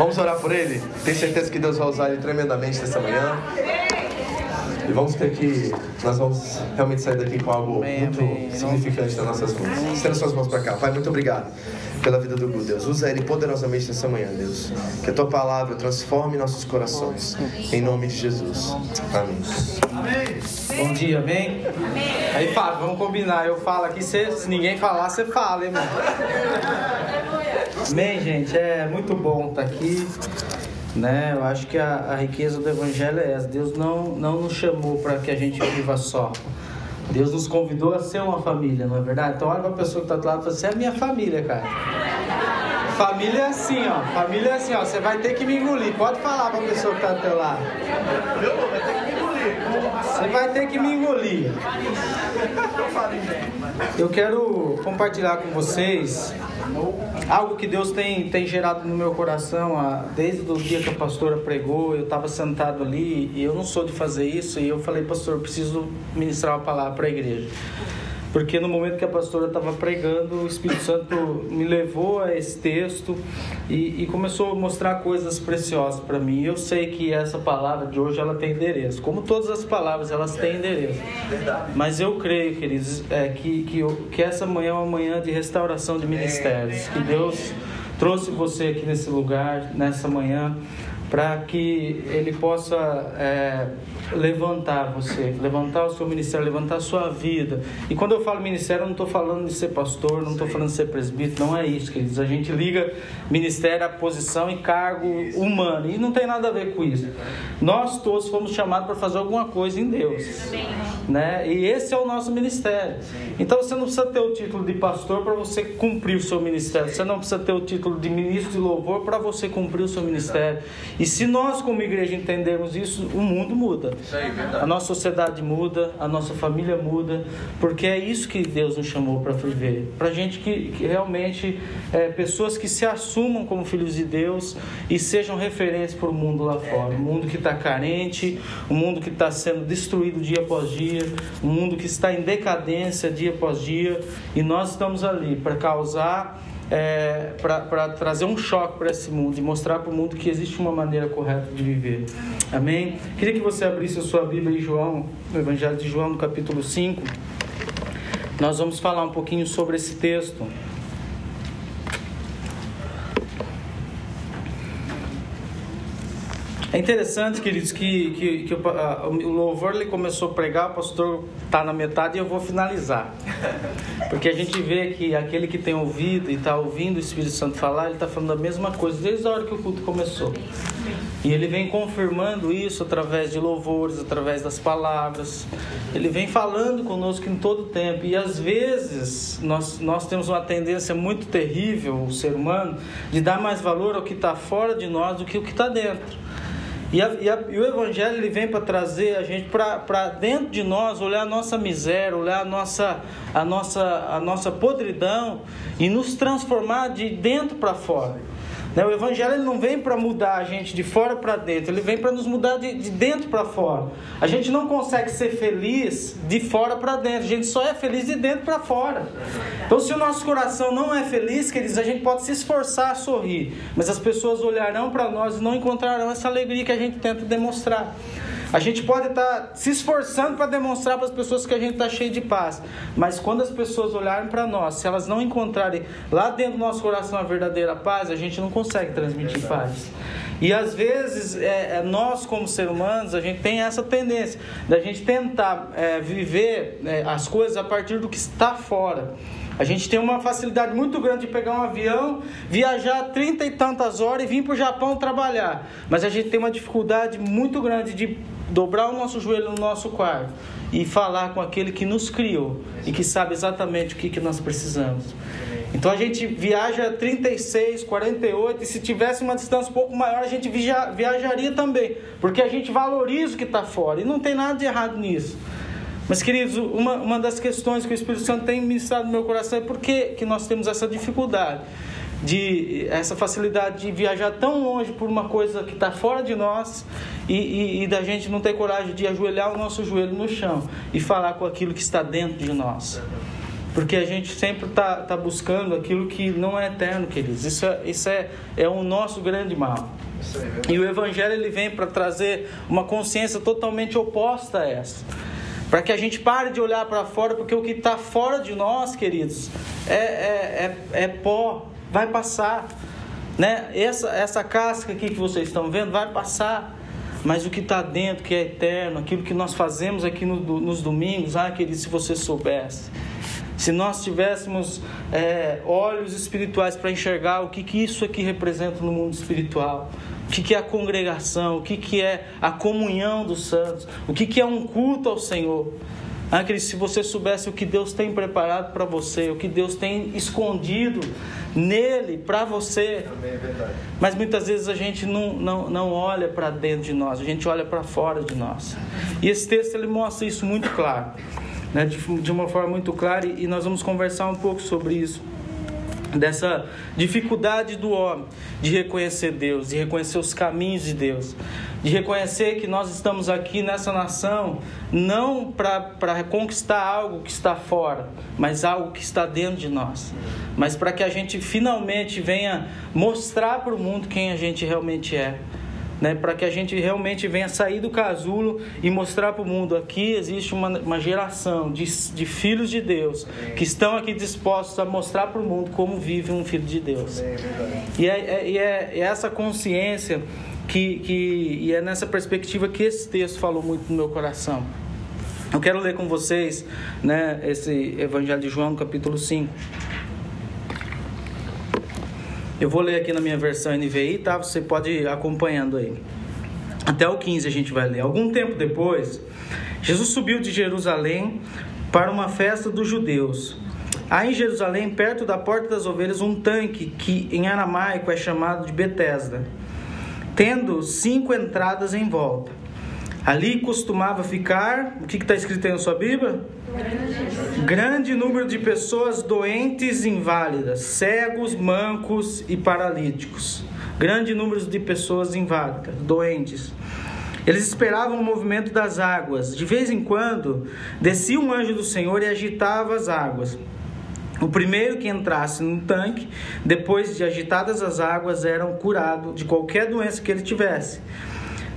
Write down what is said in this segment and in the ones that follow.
Vamos orar por ele? Tenho certeza que Deus vai usar ele tremendamente nessa manhã. E vamos ter que. Nós vamos realmente sair daqui com algo muito significante nas nossas mãos. Estenda suas mãos para cá. Pai, muito obrigado pela vida do Gu, Deus. Usa ele poderosamente nessa manhã, Deus. Que a tua palavra transforme nossos corações. Em nome de Jesus. Amém. Bom dia, amém? Aí, Fábio, vamos combinar. Eu falo aqui, se ninguém falar, você fala, hein, mano? Amém, gente? É muito bom estar aqui. Né? Eu acho que a, a riqueza do Evangelho é essa. Deus não, não nos chamou para que a gente viva só. Deus nos convidou a ser uma família, não é verdade? Então olha para a pessoa que está do lado e fala, você é minha família, cara. Família é assim, ó. Família é assim, ó. Você vai ter que me engolir. Pode falar para a pessoa que está do teu lado. Vai ter que me engolir. Você vai ter que me engolir. Eu quero compartilhar com vocês algo que Deus tem, tem gerado no meu coração ah, desde o dia que a pastora pregou. Eu estava sentado ali e eu não sou de fazer isso. E eu falei, pastor, eu preciso ministrar uma palavra para a igreja. Porque no momento que a pastora estava pregando, o Espírito Santo me levou a esse texto e, e começou a mostrar coisas preciosas para mim. Eu sei que essa palavra de hoje ela tem endereço, como todas as palavras elas têm endereço. Mas eu creio, queridos, é, que, que, eu, que essa manhã é uma manhã de restauração de ministérios. Que Deus trouxe você aqui nesse lugar, nessa manhã, para que Ele possa é, levantar você, levantar o seu ministério, levantar a sua vida. E quando eu falo ministério, eu não estou falando de ser pastor, não estou falando de ser presbítero, não é isso, queridos. A gente liga ministério à posição e cargo humano, e não tem nada a ver com isso. Nós todos fomos chamados para fazer alguma coisa em Deus, né? E esse é o nosso ministério. Então você não precisa ter o título de pastor para você cumprir o seu ministério, você não precisa ter o título de ministro de louvor para você cumprir o seu ministério. E se nós, como igreja, entendermos isso, o mundo muda. A nossa sociedade muda, a nossa família muda, porque é isso que Deus nos chamou para viver. Para gente que, que realmente, é, pessoas que se assumam como filhos de Deus e sejam referências para o mundo lá fora. Um mundo que está carente, um mundo que está sendo destruído dia após dia, um mundo que está em decadência dia após dia, e nós estamos ali para causar é, para trazer um choque para esse mundo e mostrar para o mundo que existe uma maneira correta de viver. Amém? Queria que você abrisse a sua Bíblia em João, no Evangelho de João, no capítulo 5. Nós vamos falar um pouquinho sobre esse texto. É interessante, queridos, que, que, que o, louvor ele começou a pregar, o pastor está na metade e eu vou finalizar. Porque a gente vê que aquele que tem ouvido e está ouvindo o Espírito Santo falar, ele está falando a mesma coisa desde a hora que o culto começou. E ele vem confirmando isso através de louvores, através das palavras. Ele vem falando conosco em todo o tempo. E às vezes nós, nós temos uma tendência muito terrível, o ser humano, de dar mais valor ao que está fora de nós do que o que está dentro. E, a, e, a, e, o Evangelho ele vem para trazer a gente para dentro de nós, olhar a nossa miséria, olhar a nossa, a nossa, a nossa podridão e nos transformar de dentro para fora. Né? O Evangelho ele não vem para mudar a gente de fora para dentro, ele vem para nos mudar de, de dentro para fora. A gente não consegue ser feliz de fora para dentro, a gente só é feliz de dentro para fora. Então, se o nosso coração não é feliz, queridos, a gente pode se esforçar a sorrir, mas as pessoas olharão para nós e não encontrarão essa alegria que a gente tenta demonstrar. A gente pode estar tá se esforçando para demonstrar para as pessoas que a gente está cheio de paz, mas quando as pessoas olharem para nós, se elas não encontrarem lá dentro do nosso coração a verdadeira paz, a gente não consegue transmitir paz. E às vezes é, é, nós como seres humanos a gente tem essa tendência da gente tentar é, viver é, as coisas a partir do que está fora. A gente tem uma facilidade muito grande de pegar um avião, viajar trinta e tantas horas e vir para o Japão trabalhar. Mas a gente tem uma dificuldade muito grande de dobrar o nosso joelho no nosso quarto e falar com aquele que nos criou e que sabe exatamente o que, que nós precisamos. Então a gente viaja 36, 48, e se tivesse uma distância um pouco maior, a gente viajaria também, porque a gente valoriza o que está fora, e não tem nada de errado nisso. Mas, queridos, uma, uma das questões que o Espírito Santo tem ministrado no meu coração é por que, que nós temos essa dificuldade, de essa facilidade de viajar tão longe por uma coisa que está fora de nós e, e, e, da gente não ter coragem de ajoelhar o nosso joelho no chão e falar com aquilo que está dentro de nós. Porque a gente sempre está tá buscando aquilo que não é eterno, queridos. Isso é, isso é, é o nosso grande mal. E o Evangelho ele vem para trazer uma consciência totalmente oposta a essa. Para que a gente pare de olhar para fora, porque o que está fora de nós, queridos, é, é, é, é pó, vai passar. Né? Essa, essa casca aqui que vocês estão vendo vai passar. Mas o que está dentro, que é eterno, aquilo que nós fazemos aqui no, nos domingos, ah, querido, se você soubesse. Se nós tivéssemos é, olhos espirituais para enxergar o que, que isso aqui representa no mundo espiritual, o que, que é a congregação, o que, que é a comunhão dos santos, o que, que é um culto ao Senhor. Ah, querido, se você soubesse o que Deus tem preparado para você, o que Deus tem escondido nele para você. Também é verdade. Mas muitas vezes a gente não, não, não olha para dentro de nós, a gente olha para fora de nós. E esse texto ele mostra isso muito claro, né? de, de uma forma muito clara, e nós vamos conversar um pouco sobre isso dessa dificuldade do homem de reconhecer Deus, de reconhecer os caminhos de Deus, de reconhecer que nós estamos aqui nessa nação não para conquistar algo que está fora, mas algo que está dentro de nós, mas para que a gente finalmente venha mostrar para o mundo quem a gente realmente é né, para que a gente realmente venha sair do casulo e mostrar para o mundo aqui existe uma, uma geração de, de filhos de Deus que estão aqui dispostos a mostrar para o mundo como vive um filho de Deus. E é, é, é, é essa consciência que, que e é nessa perspectiva que esse texto falou muito no meu coração. Eu quero ler com vocês né, esse Evangelho de João, capítulo 5. Eu vou ler aqui na minha versão NVI, tá? Você pode ir acompanhando aí. Até o 15 a gente vai ler. Algum tempo depois, Jesus subiu de Jerusalém para uma festa dos judeus. Há em Jerusalém, perto da porta das ovelhas, um tanque que em aramaico é chamado de Betesda, tendo cinco entradas em volta. Ali costumava ficar, o que está escrito aí na sua Bíblia? Grande número de pessoas doentes, inválidas, cegos, mancos e paralíticos. Grande número de pessoas inválidas, doentes. Eles esperavam o movimento das águas. De vez em quando, descia um anjo do Senhor e agitava as águas. O primeiro que entrasse no tanque, depois de agitadas as águas, era curado de qualquer doença que ele tivesse.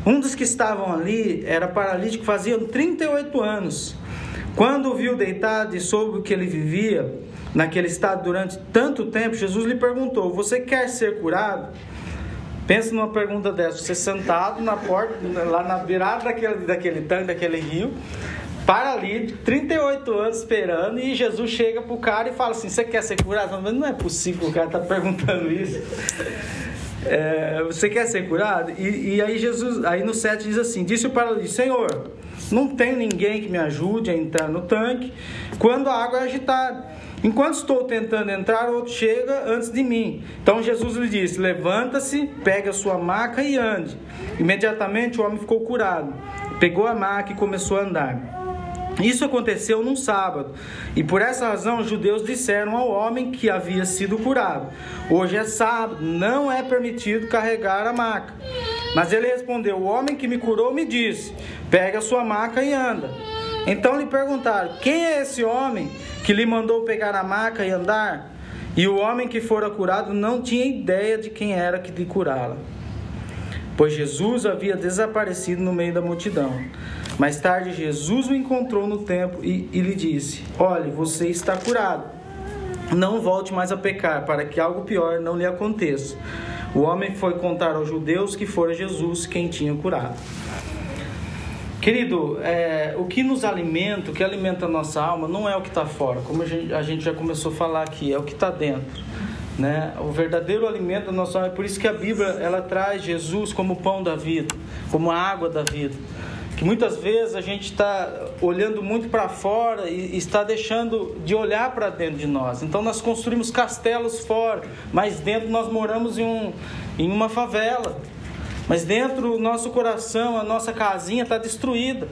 Um dos que estavam ali era paralítico, fazia 38 anos. Quando o viu deitado e soube que ele vivia naquele estado durante tanto tempo, Jesus lhe perguntou: Você quer ser curado? Pensa numa pergunta dessa: você sentado na porta, lá na virada daquele, daquele tanque, daquele rio, paralítico, 38 anos esperando, e Jesus chega pro cara e fala assim: Você quer ser curado? Não é possível o cara tá perguntando isso. É, você quer ser curado? E, e, aí Jesus, aí no 7 diz assim: Disse o paralítico: Senhor, não tem ninguém que me ajude a entrar no tanque quando a água é agitada. Enquanto estou tentando entrar, outro chega antes de mim. Então Jesus lhe disse: Levanta-se, pega a sua maca e ande. Imediatamente o homem ficou curado. Pegou a maca e começou a andar. Isso aconteceu num sábado, e por essa razão os judeus disseram ao homem que havia sido curado: Hoje é sábado, não é permitido carregar a maca. Mas ele respondeu: O homem que me curou me disse: Pega sua maca e anda. Então lhe perguntaram: Quem é esse homem que lhe mandou pegar a maca e andar? E o homem que fora curado não tinha ideia de quem era que lhe curá-la, pois Jesus havia desaparecido no meio da multidão. Mais tarde, Jesus o encontrou no templo e, e lhe disse: Olhe, você está curado. Não volte mais a pecar, para que algo pior não lhe aconteça. O homem foi contar aos judeus que fora Jesus quem tinha curado. Querido, é, o que nos alimenta, o que alimenta a nossa alma, não é o que está fora, como a gente, a gente, já começou a falar aqui, é o que está dentro. Né? O verdadeiro alimento da nossa alma, é por isso que a Bíblia ela traz Jesus como o pão da vida, como a água da vida que muitas vezes a gente está olhando muito para fora e está deixando de olhar para dentro de nós. Então nós construímos castelos fora, mas dentro nós moramos em, um, em uma favela. Mas dentro do nosso coração, a nossa casinha está destruída.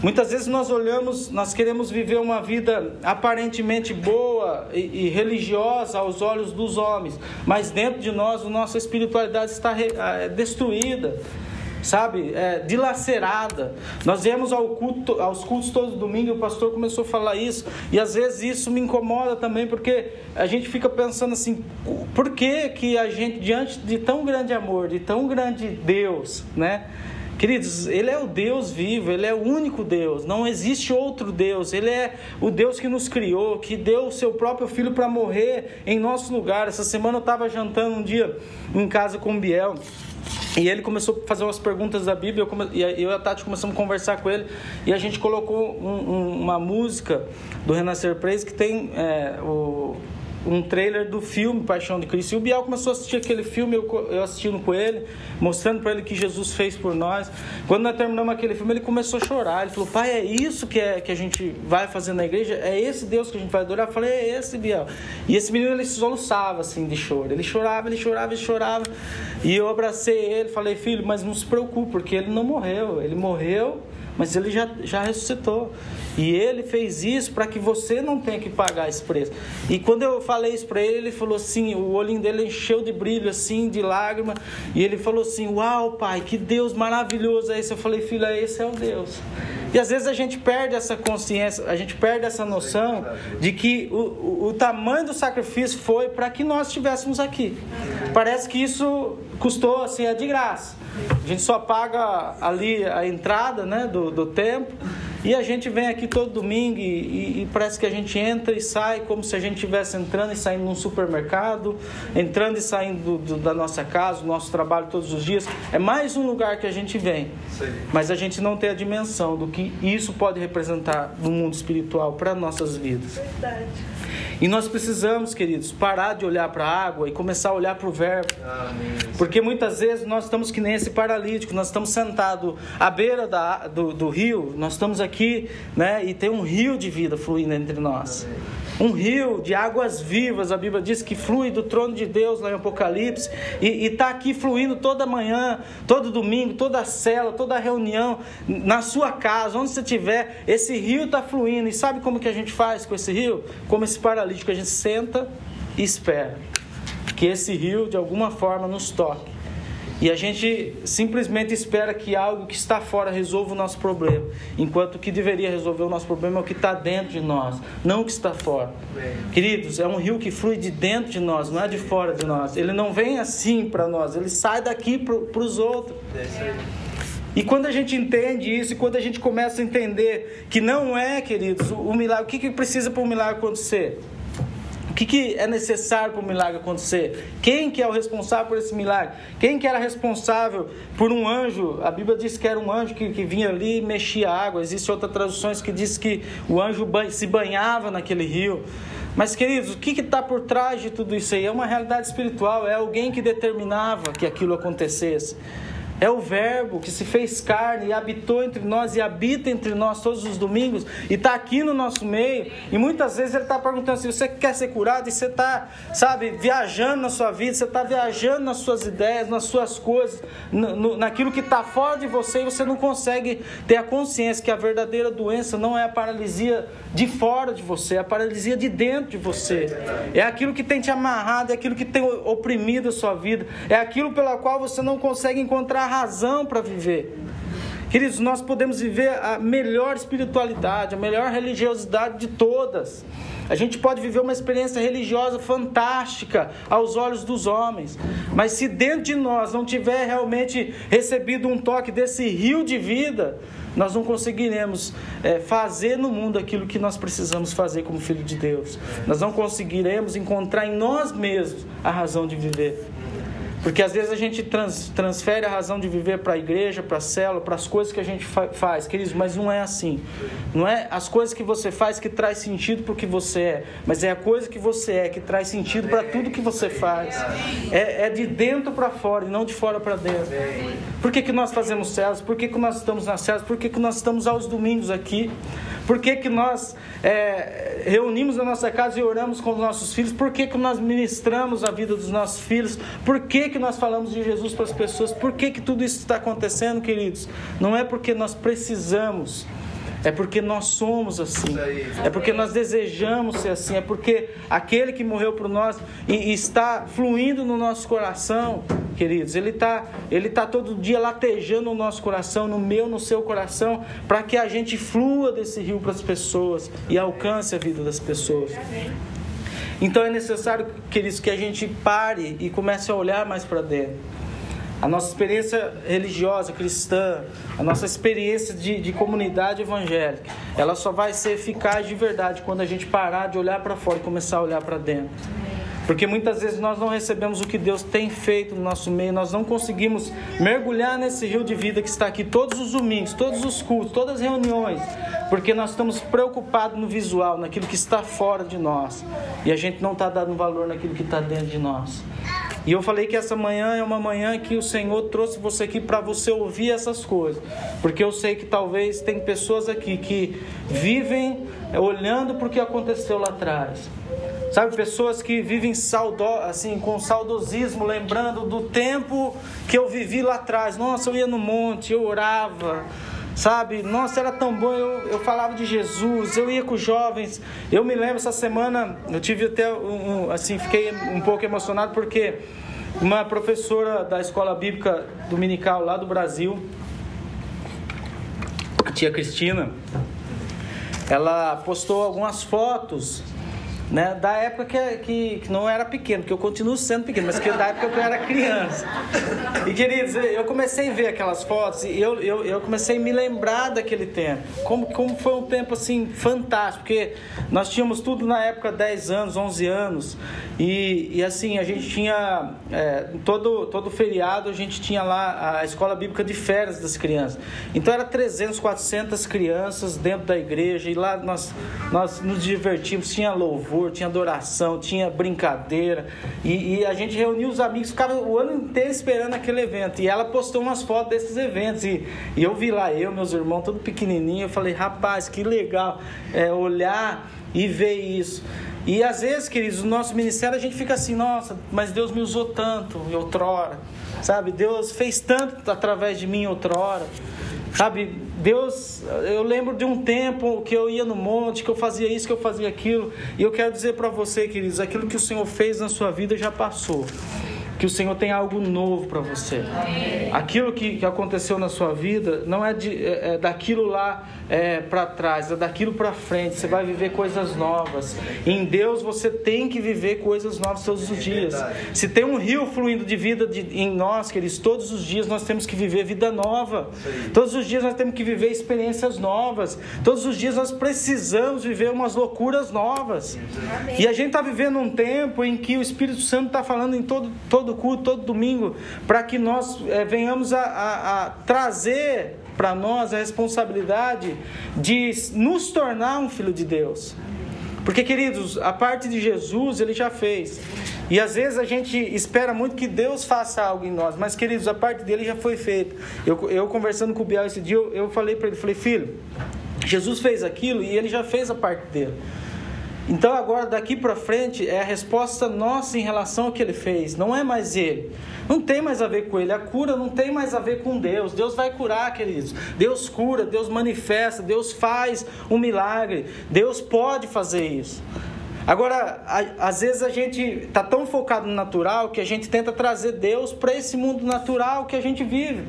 Muitas vezes nós olhamos, nós queremos viver uma vida aparentemente boa e, e, religiosa aos olhos dos homens, mas dentro de nós a nossa espiritualidade está é, destruída sabe, é, dilacerada. Nós viemos ao culto, aos cultos todo domingo e o pastor começou a falar isso, e às vezes isso me incomoda também, porque a gente fica pensando assim: por que, que a gente, diante de tão grande amor, de tão grande Deus, né? Queridos, Ele é o Deus vivo, Ele é o único Deus, não existe outro Deus, Ele é o Deus que nos criou, que deu o seu próprio filho para morrer em nosso lugar. Essa semana eu estava jantando um dia em casa com o Biel. E ele começou a fazer umas perguntas da Bíblia, eu, come... e eu e a Tati começamos a conversar com ele, e a gente colocou um, um, uma música do Renascer Praise que tem é, o um trailer do filme Paixão de Cristo. E o Biel começou a assistir aquele filme, eu, eu assistindo com ele, mostrando para ele que Jesus fez por nós. Quando nós terminamos aquele filme, ele começou a chorar. Ele falou: Pai, é isso que, é, que a gente vai fazer na igreja? É esse Deus que a gente vai adorar? Eu falei: É esse, Biel. E esse menino ele se soluçava assim de choro. Ele chorava, ele chorava, ele chorava. E eu abracei ele, falei: Filho, mas não se preocupe, porque ele não morreu. Ele morreu mas ele já, já ressuscitou. E ele fez isso para que você não tenha que pagar esse preço. E quando eu falei isso para ele, ele falou assim: o olhinho dele encheu de brilho, assim, de lágrima. E ele falou assim: Uau, pai, que Deus maravilhoso é esse. Eu falei: Filho, esse é o Deus. E às vezes a gente perde essa consciência, a gente perde essa noção de que o, o, tamanho do sacrifício foi para que nós estivéssemos aqui. Parece que isso custou assim, é de graça. A gente só paga ali a entrada né, do, do templo e a gente vem aqui todo domingo e, e, e, parece que a gente entra e sai como se a gente estivesse entrando e saindo num supermercado, entrando e saindo do, do, da nossa casa, do nosso trabalho todos os dias. É mais um lugar que a gente vem. Mas a gente não tem a dimensão do que isso pode representar no mundo espiritual para nossas vidas. Verdade. E nós precisamos, queridos, parar de olhar para a água e começar a olhar para o verbo. Porque muitas vezes nós estamos que nem esse paralítico, nós estamos sentados à beira da, do, do rio, nós estamos aqui, né, e tem um rio de vida fluindo entre nós. Um rio de águas vivas, a Bíblia diz que flui do trono de Deus lá em Apocalipse, e está aqui fluindo toda manhã, todo domingo, toda cela, toda reunião, na sua casa, onde você estiver, esse rio está fluindo. E sabe como que a gente faz com esse rio? Como esse paralítico, a gente senta e espera que esse rio de alguma forma nos toque e a gente simplesmente espera que algo que está fora resolva o nosso problema, enquanto o que deveria resolver o nosso problema é o que está dentro de nós, não o que está fora. Queridos, é um rio que flui de dentro de nós, não é de fora de nós. Ele não vem assim para nós, ele sai daqui para os outros. E quando a gente entende isso, e quando a gente começa a entender que não é, queridos, o milagre, o que, que precisa para o milagre acontecer? Que, que é necessário para o milagre acontecer? Quem que é o responsável por esse milagre? Quem que era responsável por um anjo? A Bíblia diz que era um anjo que, que vinha ali e mexia a água. Existem outras traduções que diz que o anjo se banhava naquele rio. Mas, queridos, o que está por trás de tudo isso aí? É uma realidade espiritual, é alguém que determinava que aquilo acontecesse. É o Verbo que se fez carne e habitou entre nós e habita entre nós todos os domingos e está aqui no nosso meio. E muitas vezes ele está perguntando se você quer ser curado e você está, sabe, viajando na sua vida, você está viajando nas suas ideias, nas suas coisas, no, naquilo que está fora de você e você não consegue ter a consciência que a verdadeira doença não é a paralisia de fora de você, é a paralisia de dentro de você. É aquilo que tem te amarrado, é aquilo que tem oprimido a sua vida, é aquilo pela qual você não consegue encontrar razão para viver. Queridos, nós podemos viver a melhor espiritualidade, a melhor religiosidade de todas. A gente pode viver uma experiência religiosa fantástica aos olhos dos homens, mas se dentro de nós não tiver realmente recebido um toque desse rio de vida, nós não conseguiremos é, fazer no mundo aquilo que nós precisamos fazer como filho de Deus. Nós não conseguiremos encontrar em nós mesmos a razão de viver. Porque às vezes a gente trans, transfere a razão de viver para a igreja, para a célula, para as coisas que a gente fa faz, queridos, mas não é assim. Não é as coisas que você faz que traz sentido para o que você é, mas é a coisa que você é que traz sentido para tudo que você faz. É, é de dentro para fora e não de fora para dentro. Por que, que nós fazemos células? Por que, que nós estamos nas células? Por que, que nós estamos aos domingos aqui? Por que, que nós é, reunimos na nossa casa e oramos com os nossos filhos? Por que, que nós ministramos a vida dos nossos filhos? Por que, que nós falamos de Jesus para as pessoas? Por que, que tudo isso está acontecendo, queridos? Não é porque nós precisamos. É porque nós somos assim. É porque nós desejamos ser assim. É porque aquele que morreu por nós e está fluindo no nosso coração, queridos, ele está ele tá todo dia latejando no nosso coração, no meu, no seu coração, para que a gente flua desse rio para as pessoas e alcance a vida das pessoas. Então é necessário, queridos, que a gente pare e comece a olhar mais para dentro. A nossa experiência religiosa cristã, a nossa experiência de, de, comunidade evangélica, ela só vai ser eficaz de verdade quando a gente parar de olhar para fora e começar a olhar para dentro. Porque muitas vezes nós não recebemos o que Deus tem feito no nosso meio, nós não conseguimos mergulhar nesse rio de vida que está aqui todos os domingos, todos os cultos, todas as reuniões, porque nós estamos preocupados no visual, naquilo que está fora de nós, e a gente não está dando valor naquilo que está dentro de nós. E eu falei que essa manhã é uma manhã que o Senhor trouxe você aqui para você ouvir essas coisas. Porque eu sei que talvez tem pessoas aqui que vivem olhando para o que aconteceu lá atrás. Sabe, pessoas que vivem saudo, assim, com saudosismo, lembrando do tempo que eu vivi lá atrás. Nossa, eu ia no monte, eu orava, sabe? Nossa, era tão bom, eu, eu falava de Jesus, eu ia com os jovens. Eu me lembro essa semana, eu tive até um, assim, fiquei um pouco emocionado porque uma professora da escola bíblica dominical lá do Brasil, tia Cristina, ela postou algumas fotos né, da época que, que, que, não era pequeno, porque eu continuo sendo pequeno, mas que da época que eu era criança. E queridos, eu comecei a ver aquelas fotos e eu, eu, eu comecei a me lembrar daquele tempo. Como, como foi um tempo assim fantástico, porque nós tínhamos tudo na época 10 anos, 11 anos, e, e assim, a gente tinha, é, todo, todo feriado, a gente tinha lá a escola bíblica de férias das crianças. Então era 300, 400 crianças dentro da igreja, e lá nós, nós nos divertimos, tinha louvor louvor, tinha adoração, tinha brincadeira. E, e, a gente reunia os amigos, ficava o ano inteiro esperando aquele evento. E ela postou umas fotos desses eventos. E, e eu vi lá, eu, meus irmãos, tudo pequenininho. Eu falei, rapaz, que legal é, olhar e ver isso. E às vezes, queridos, no nosso ministério a gente fica assim, nossa, mas Deus me usou tanto outrora, sabe? Deus fez tanto através de mim outrora. Sabe, Deus, eu lembro de um tempo que eu ia no monte, que eu fazia isso, que eu fazia aquilo, e eu quero dizer para você, queridos, aquilo que o Senhor fez na sua vida já passou que o Senhor tem algo novo para você. Aquilo que, que aconteceu na sua vida não é, de, é, é daquilo lá é, para trás, é daquilo para frente. Você vai viver coisas novas. Em Deus você tem que viver coisas novas todos os dias. Se tem um rio fluindo de vida de, em nós, queridos, todos os dias nós temos que viver vida nova. Todos os dias nós temos que viver experiências novas. Todos os dias nós precisamos viver umas loucuras novas. E a gente está vivendo um tempo em que o Espírito Santo está falando em todo, todo culto, todo domingo, para que nós é, venhamos a, a, a trazer para nós a responsabilidade de nos tornar um filho de Deus. Porque, queridos, a parte de Jesus ele já fez. E às vezes a gente espera muito que Deus faça algo em nós, mas, queridos, a parte dele já foi feita. Eu, eu conversando com o Biel esse dia, eu, eu falei para ele: falei, filho, Jesus fez aquilo e ele já fez a parte dele. Então agora daqui para frente é a resposta nossa em relação ao que ele fez, não é mais ele. Não tem mais a ver com ele, a cura não tem mais a ver com Deus. Deus vai curar, queridos. Deus cura, Deus manifesta, Deus faz um milagre. Deus pode fazer isso. Agora, às vezes a gente está tão focado no natural que a gente tenta trazer Deus para esse mundo natural que a gente vive.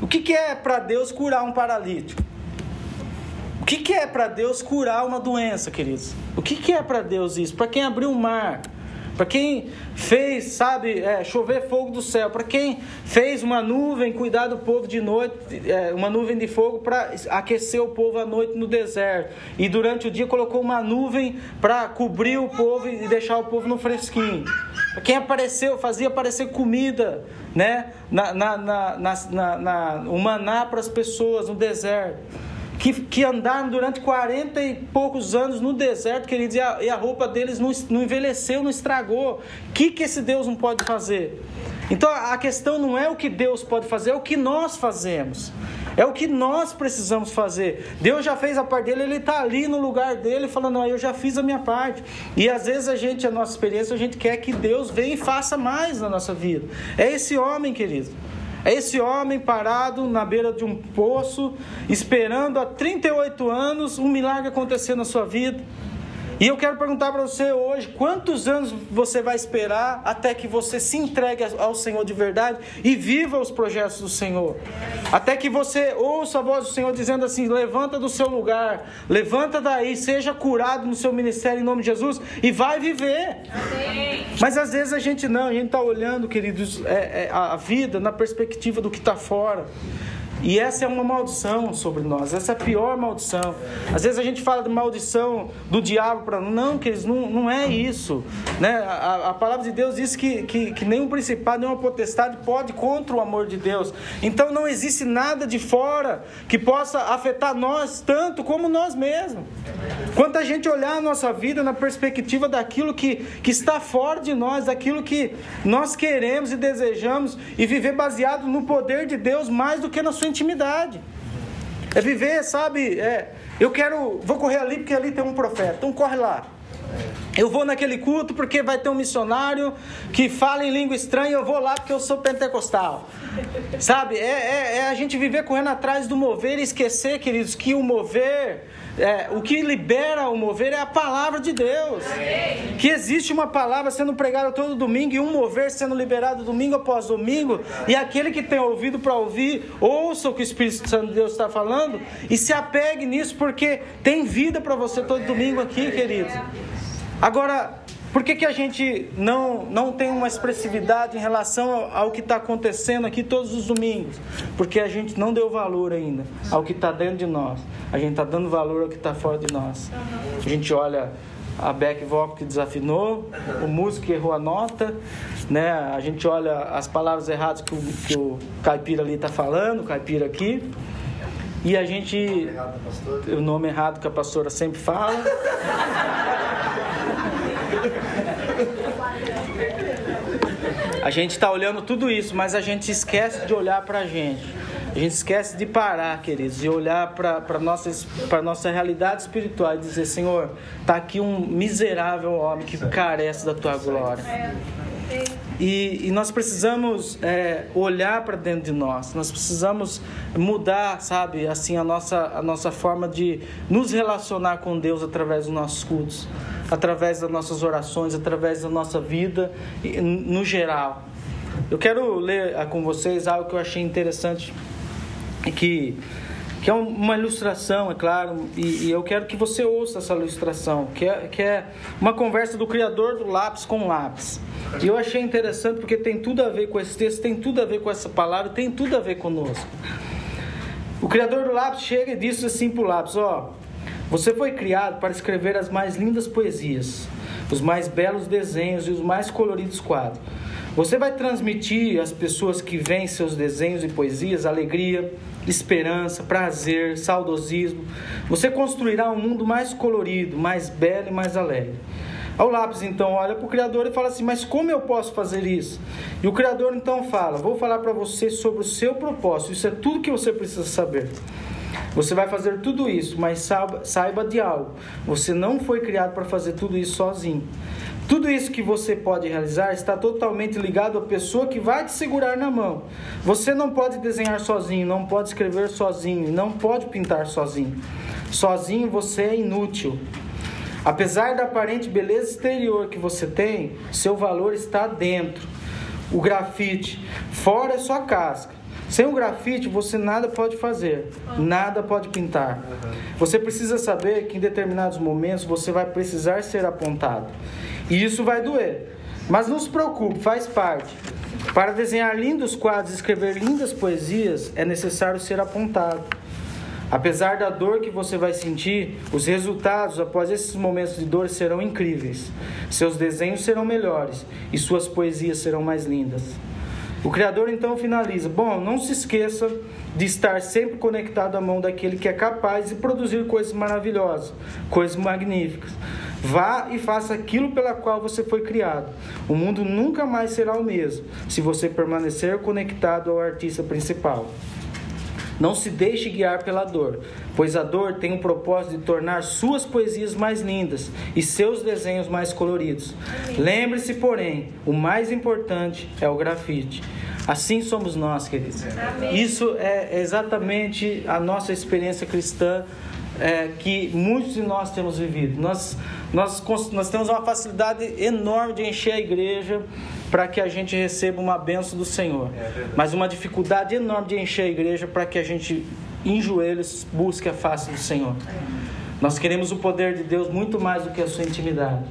O que, que é para Deus curar um paralítico? Que, que é para Deus curar uma doença, queridos? O que, que é para Deus isso? Para quem abriu o mar? para quem fez, sabe, é, chover fogo do céu, para quem fez uma nuvem cuidar do povo de noite, é, uma nuvem de fogo para aquecer o povo à noite no deserto, e durante o dia colocou uma nuvem para cobrir o povo e deixar o povo no fresquinho. Para quem apareceu, fazia aparecer comida, né, na, na, na, na, na, o maná para as pessoas no deserto que, que andaram durante 40 e poucos anos no deserto, queridos, e a, e a roupa deles não, não envelheceu, não estragou. O que, que esse Deus não pode fazer? Então a questão não é o que Deus pode fazer, é o que nós fazemos. É o que nós precisamos fazer. Deus já fez a parte dele, ele está ali no lugar dele, falando: não, eu já fiz a minha parte. E às vezes a gente, a nossa experiência, a gente quer que Deus venha e faça mais na nossa vida. É esse homem, querido. É esse homem parado na beira de um poço, esperando há 38 anos um milagre acontecer na sua vida. E eu quero perguntar para você hoje: quantos anos você vai esperar até que você se entregue ao Senhor de verdade e viva os projetos do Senhor? Até que você ouça a voz do Senhor dizendo assim: levanta do seu lugar, levanta daí, seja curado no seu ministério em nome de Jesus e vai viver. Amém. Mas às vezes a gente não, a gente está olhando, queridos, é, é, a vida na perspectiva do que está fora. E essa é uma maldição sobre nós, essa é a pior maldição. Às vezes a gente fala de maldição do diabo para. Não, que não, não é isso. Né? A, a, palavra de Deus diz que, que, que nenhum principado, nenhuma potestade pode contra o amor de Deus. Então não existe nada de fora que possa afetar nós tanto como nós mesmos. Quanto a gente olhar a nossa vida na perspectiva daquilo que, que está fora de nós, daquilo que nós queremos e desejamos, e viver baseado no poder de Deus mais do que na sua intimidade. É viver, sabe? É, eu quero, vou correr ali porque ali tem um profeta, então corre lá. Eu vou naquele culto porque vai ter um missionário que fala em língua estranha, eu vou lá porque eu sou pentecostal. Sabe? É, é, é a gente viver correndo atrás do mover e esquecer, queridos, que o mover é, o que libera o mover é a palavra de Deus. Que existe uma palavra sendo pregada todo domingo e um mover sendo liberado domingo após domingo. E aquele que tem ouvido para ouvir, ouça o que o Espírito Santo de Deus está falando e se apegue nisso, porque tem vida para você todo domingo aqui, querido. Agora, por que, que a gente não, não tem uma expressividade em relação ao, ao que está acontecendo aqui todos os domingos? Porque a gente não deu valor ainda ao que está dentro de nós. A gente está dando valor ao que está fora de nós. A gente olha a back vocal que desafinou, o músico que errou a nota, né? A gente olha as palavras erradas que o, que o caipira ali está falando, o caipira aqui. E a gente. O nome errado que a pastora sempre fala. A gente está olhando tudo isso, mas a gente esquece de olhar para a gente. A gente esquece de parar, queridos, e olhar para a nossa, nossa realidade espiritual e dizer: Senhor, está aqui um miserável homem que carece da tua glória. E, e nós precisamos é, olhar para dentro de nós, nós precisamos mudar, sabe, assim, a nossa, a nossa forma de nos relacionar com Deus através dos nossos cultos através das nossas orações, através da nossa vida, no geral. Eu quero ler ah, com vocês algo que eu achei interessante, que, que é uma ilustração, é claro, e, e eu quero que você ouça essa ilustração, que é, que é uma conversa do criador do lápis com lápis. E eu achei interessante porque tem tudo a ver com esse texto, tem tudo a ver com essa palavra, tem tudo a ver conosco. O criador do lápis chega e diz assim para o lápis: Ó, você foi criado para escrever as mais lindas poesias, os mais belos desenhos e os mais coloridos quadros. Você vai transmitir às pessoas que veem seus desenhos e poesias alegria, esperança, prazer, saudosismo. Você construirá um mundo mais colorido, mais belo e mais alegre. Ao lápis então olha para o Criador e fala assim: Mas como eu posso fazer isso? E o Criador então fala: Vou falar para você sobre o seu propósito. Isso é tudo que você precisa saber. Você vai fazer tudo isso, mas saiba, saiba de algo: você não foi criado para fazer tudo isso sozinho. Tudo isso que você pode realizar está totalmente ligado à pessoa que vai te segurar na mão. Você não pode desenhar sozinho, não pode escrever sozinho, não pode pintar sozinho. Sozinho você é inútil. Apesar da aparente beleza exterior que você tem, seu valor está dentro. O grafite, fora é sua casca. Sem o grafite você nada pode fazer, nada pode pintar. Você precisa saber que em determinados momentos você vai precisar ser apontado. E isso vai doer. Mas não se preocupe, faz parte. Para desenhar lindos quadros e escrever lindas poesias, é necessário ser apontado. Apesar da dor que você vai sentir, os resultados após esses momentos de dor serão incríveis. Seus desenhos serão melhores e suas poesias serão mais lindas. O Criador então finaliza: Bom, não se esqueça de estar sempre conectado à mão daquele que é capaz de produzir coisas maravilhosas, coisas magníficas. Vá e faça aquilo pela qual você foi criado. O mundo nunca mais será o mesmo se você permanecer conectado ao artista principal. Não se deixe guiar pela dor, pois a dor tem o propósito de tornar suas poesias mais lindas e seus desenhos mais coloridos. Lembre-se, porém, o mais importante é o grafite. Assim somos nós, queridos. Isso é exatamente a nossa experiência cristã é, que muitos de nós temos vivido. Nós, nós, nós temos uma facilidade enorme de encher a igreja para que a gente receba uma benção do Senhor, mas uma dificuldade enorme de encher a igreja para que a gente, em joelhos, busque a face do Senhor. Nós queremos o poder de Deus muito mais do que a sua intimidade.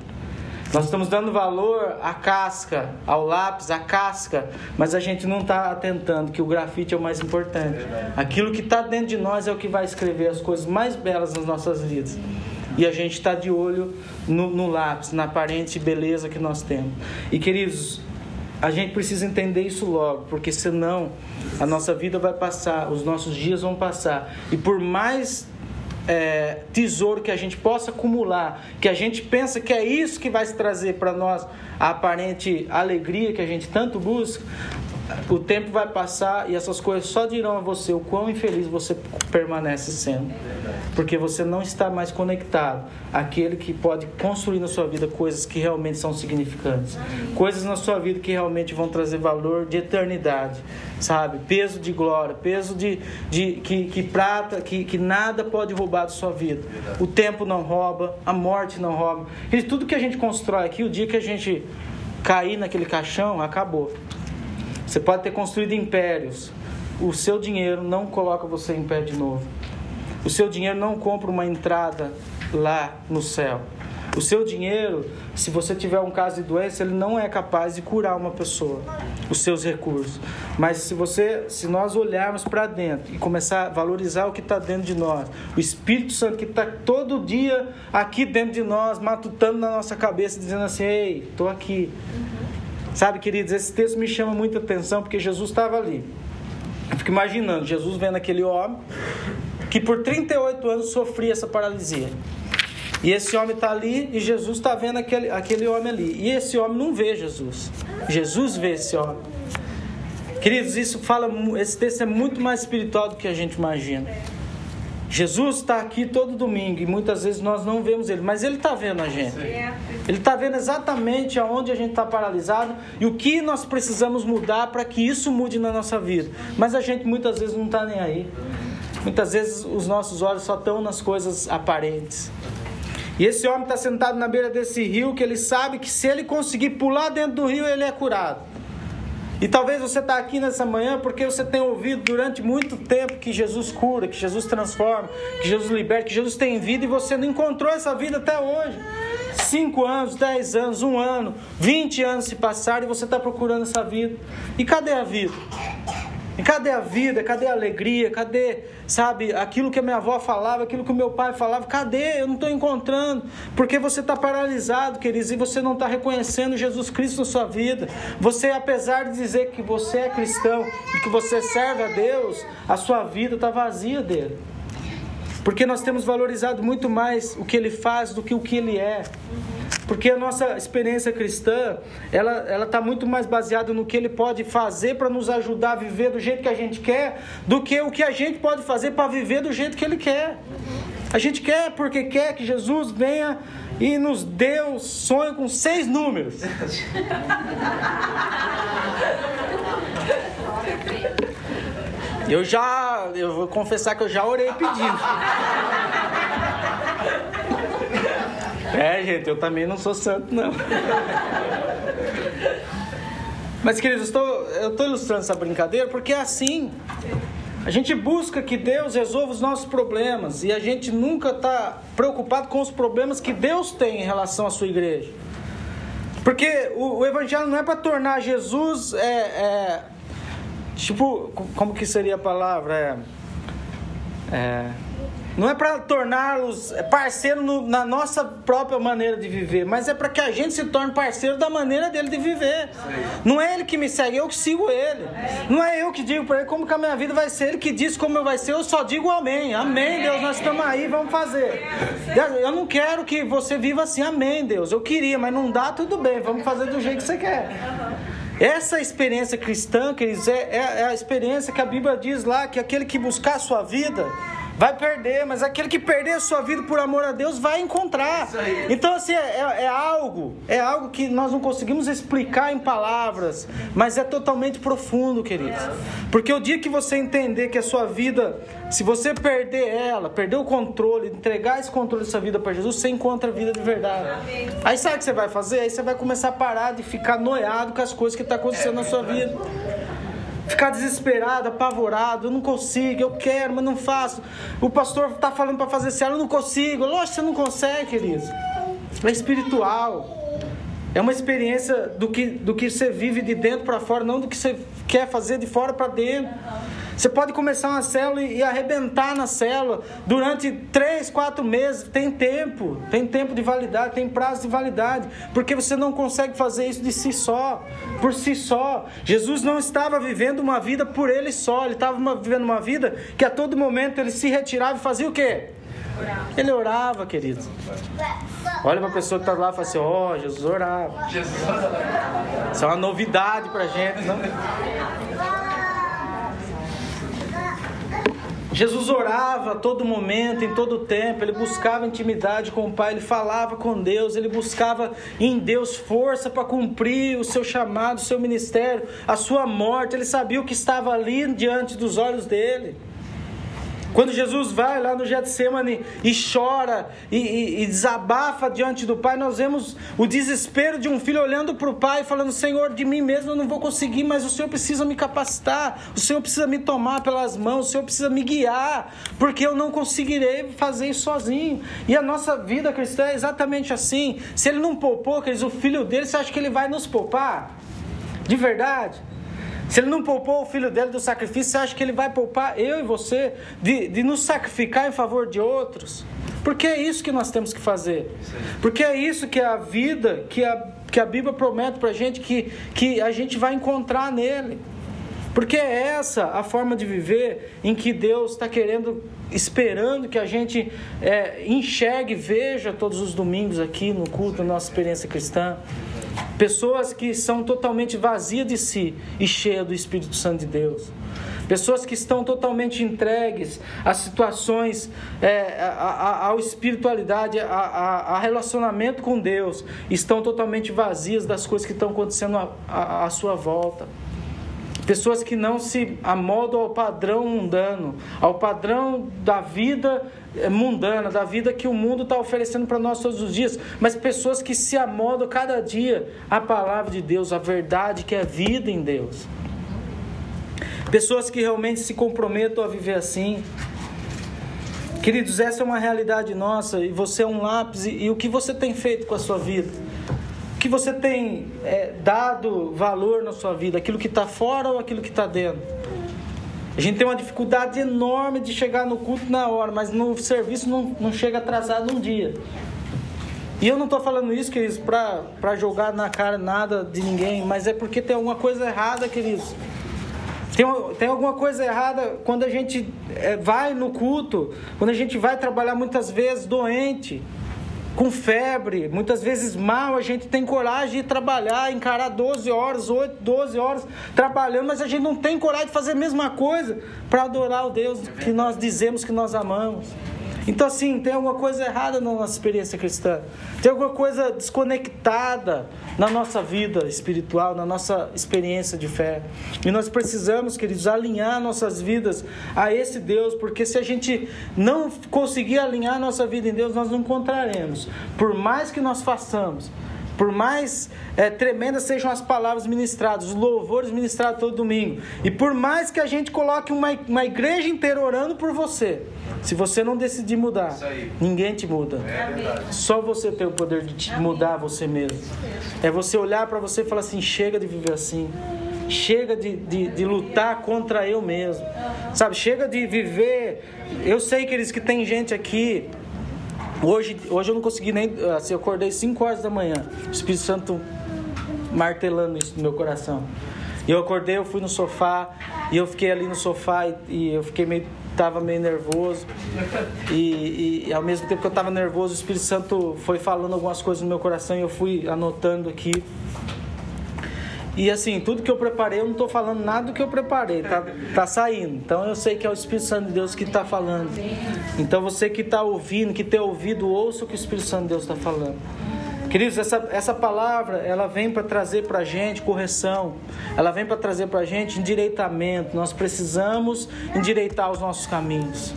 Nós estamos dando valor à casca, ao lápis, à casca, mas a gente não está atentando que o grafite é o mais importante. Aquilo que está dentro de nós é o que vai escrever as coisas mais belas nas nossas vidas. E a gente está de olho no, no lápis, na aparente beleza que nós temos. E queridos, a gente precisa entender isso logo, porque senão a nossa vida vai passar, os nossos dias vão passar. E por mais é, tesouro que a gente possa acumular, que a gente pensa que é isso que vai trazer para nós a aparente alegria que a gente tanto busca, o tempo vai passar e essas coisas só dirão a você o quão infeliz você permanece sendo. Porque você não está mais conectado àquele que pode construir na sua vida coisas que realmente são significantes. Coisas na sua vida que realmente vão trazer valor de eternidade. Sabe? Peso de glória, peso de, de que, que prata, que, que nada pode roubar da sua vida. O tempo não rouba, a morte não rouba. E tudo que a gente constrói aqui, o dia que a gente cair naquele caixão, acabou. Você pode ter construído impérios. O seu dinheiro não coloca você em pé de novo. O seu dinheiro não compra uma entrada lá no céu. O seu dinheiro, se você tiver um caso de doença, ele não é capaz de curar uma pessoa, os seus recursos. Mas se você, se nós olharmos para dentro e começar a valorizar o que está dentro de nós, o Espírito Santo que está todo dia aqui dentro de nós, matutando na nossa cabeça, dizendo assim: Ei, estou aqui. Sabe, queridos, esse texto me chama muita atenção porque Jesus estava ali. Eu fico imaginando Jesus vendo aquele homem que por 38 anos sofria essa paralisia. E esse homem está ali e Jesus está vendo aquele, aquele homem ali. E esse homem não vê Jesus. Jesus vê esse homem. Queridos, isso fala, esse texto é muito mais espiritual do que a gente imagina. Jesus está aqui todo domingo e muitas vezes nós não vemos ele, mas ele está vendo a gente. Ele está vendo exatamente aonde a gente está paralisado e o que nós precisamos mudar para que isso mude na nossa vida. Mas a gente muitas vezes não está nem aí. Muitas vezes os nossos olhos só estão nas coisas aparentes. E esse homem está sentado na beira desse rio que ele sabe que se ele conseguir pular dentro do rio, ele é curado. E talvez você está aqui nessa manhã porque você tem ouvido durante muito tempo que Jesus cura, que Jesus transforma, que Jesus liberta, que Jesus tem vida e você não encontrou essa vida até hoje. Cinco anos, dez anos, um ano, vinte anos se passaram e você está procurando essa vida. E cadê a vida? E cadê a vida? Cadê a alegria? Cadê, sabe, aquilo que a minha avó falava, aquilo que o meu pai falava? Cadê? Eu não estou encontrando. Porque você está paralisado, queridos, e você não está reconhecendo Jesus Cristo na sua vida. Você, apesar de dizer que você é cristão e que você serve a Deus, a sua vida está vazia dele. Porque nós temos valorizado muito mais o que ele faz do que o que ele é. Porque a nossa experiência cristã, ela ela está muito mais baseada no que ele pode fazer para nos ajudar a viver do jeito que a gente quer, do que o que a gente pode fazer para viver do jeito que ele quer. A gente quer porque quer que Jesus venha e nos dê um sonho com seis números. Eu já, eu vou confessar que eu já orei pedindo. É, gente, eu também não sou santo, não. Mas, queridos, eu estou ilustrando essa brincadeira porque é assim. A gente busca que Deus resolva os nossos problemas e a gente nunca está preocupado com os problemas que Deus tem em relação à sua igreja. Porque o, o evangelho não é para tornar Jesus é, é, tipo como que seria a palavra é, é não é para torná-los parceiro no, na nossa própria maneira de viver, mas é para que a gente se torne parceiro da maneira dele de viver. Não é ele que me segue, eu que sigo ele. Não é eu que digo para ele como que a minha vida vai ser, ele que diz como vai ser, eu só digo amém. Amém, Deus, nós estamos aí, vamos fazer. Eu não quero que você viva assim, amém, Deus. Eu queria, mas não dá, tudo bem, vamos fazer do jeito que você quer. Essa experiência cristã, queridos, é, é, é a experiência que a Bíblia diz lá, que aquele que buscar a sua vida vai perder, mas aquele que perder a sua vida por amor a Deus vai encontrar. Então, assim, é, é, é, algo, é algo que nós não conseguimos explicar em palavras, mas é totalmente profundo, queridos. Porque o dia que você entender que a sua vida, se você perder ela, perder o controle, entregar esse controle da sua vida para Jesus, você encontra a vida de verdade. Aí sabe o que você vai fazer? Aí você vai começar a parar de ficar noiado com as coisas que estão tá acontecendo na sua vida ficar desesperado, apavorado, eu não consigo, eu quero, mas não faço. O pastor está falando para fazer certo, eu não consigo. Lógico que você não consegue, querido. É espiritual. É uma experiência do que, do que você vive de dentro para fora, não do que você quer fazer de fora para dentro. Você pode começar uma célula e arrebentar na célula durante três, quatro meses. Tem tempo, tem tempo de validade, tem prazo de validade, porque você não consegue fazer isso de si só, por si só. Jesus não estava vivendo uma vida por ele só, ele estava vivendo uma vida que a todo momento ele se retirava e fazia o quê? Ele orava, querido. Olha uma pessoa que está lá e fala assim: Ó, oh, Jesus orava. Isso é uma novidade para gente, não? Jesus orava a todo momento, em todo tempo, ele buscava intimidade com o Pai, ele falava com Deus, ele buscava em Deus força para cumprir o seu chamado, o seu ministério, a sua morte, ele sabia o que estava ali diante dos olhos dele. Quando Jesus vai lá no Getsemane e chora e, e, e, desabafa diante do Pai, nós vemos o desespero de um filho olhando para o Pai, falando: Senhor, de mim mesmo eu não vou conseguir, mas o Senhor precisa me capacitar, o Senhor precisa me tomar pelas mãos, o Senhor precisa me guiar, porque eu não conseguirei fazer isso sozinho. E a nossa vida cristã é exatamente assim. Se Ele não poupou, queridos, o filho dele, você acha que Ele vai nos poupar? De verdade? Se ele não poupou o filho dele do sacrifício, você acha que ele vai poupar eu e você de, de nos sacrificar em favor de outros? Porque é isso que nós temos que fazer. Porque é isso que é a vida que a, que a Bíblia promete para a gente que, que a gente vai encontrar nele. Porque é essa a forma de viver em que Deus está querendo, esperando que a gente é, enxergue, veja todos os domingos aqui no culto, na nossa experiência cristã. Pessoas que são totalmente vazias de si e cheias do Espírito Santo de Deus. Pessoas que estão totalmente entregues às situações, é, à, espiritualidade, a, a, a, relacionamento com Deus, estão totalmente vazias das coisas que estão acontecendo à, à sua volta. Pessoas que não se amoldam ao padrão mundano, ao padrão da vida mundana, da vida que o mundo está oferecendo para nós todos os dias, mas pessoas que se amoldam cada dia à palavra de Deus, à verdade que é vida em Deus. Pessoas que realmente se comprometam a viver assim. Queridos, essa é uma realidade nossa e você é um lápis. E, e o que você tem feito com a sua vida? que você tem é, dado valor na sua vida, aquilo que está fora ou aquilo que está dentro. A gente tem uma dificuldade enorme de chegar no culto na hora, mas no serviço não, não chega atrasado um dia. E eu não estou falando isso, queridos, para jogar na cara nada de ninguém, mas é porque tem alguma coisa errada, queridos. Tem, tem alguma coisa errada quando a gente é, vai no culto, quando a gente vai trabalhar muitas vezes doente com febre, muitas vezes mal, a gente tem coragem de trabalhar, encarar 12 horas, 8, 12 horas trabalhando, mas a gente não tem coragem de fazer a mesma coisa para adorar o Deus que nós dizemos que nós amamos. Então, assim, tem alguma coisa errada na nossa experiência cristã, tem alguma coisa desconectada na nossa vida espiritual, na nossa experiência de fé. E nós precisamos, queridos, alinhar nossas vidas a esse Deus, porque se a gente não conseguir alinhar nossa vida em Deus, nós não encontraremos. Por mais que nós façamos, por mais é, tremendas sejam as palavras ministradas, os louvores ministrados todo domingo, e por mais que a gente coloque uma, uma igreja inteira orando por você, se você não decidir mudar, ninguém te muda. É Só você tem o poder de te mudar você mesmo. É você olhar para você e falar assim: chega de viver assim. Chega de, de, de, lutar contra eu mesmo. Sabe? Chega de viver. Eu sei que eles que tem gente aqui. Hoje, hoje eu não consegui nem. Assim, eu acordei 5 horas da manhã. O Espírito Santo martelando isso no meu coração. E eu acordei, eu fui no sofá. E eu fiquei ali no sofá e, e eu fiquei meio estava meio nervoso. E, e, ao mesmo tempo que eu estava nervoso, o Espírito Santo foi falando algumas coisas no meu coração e eu fui anotando aqui. E assim, tudo que eu preparei, eu não estou falando nada do que eu preparei, tá, tá saindo. Então eu sei que é o Espírito Santo de Deus que está falando. Então você que está ouvindo, que tem ouvido, ouça o que o Espírito Santo de Deus está falando. Queridos, essa, essa palavra ela vem para trazer para a gente correção, ela vem para trazer para a gente endireitamento. Nós precisamos endireitar os nossos caminhos.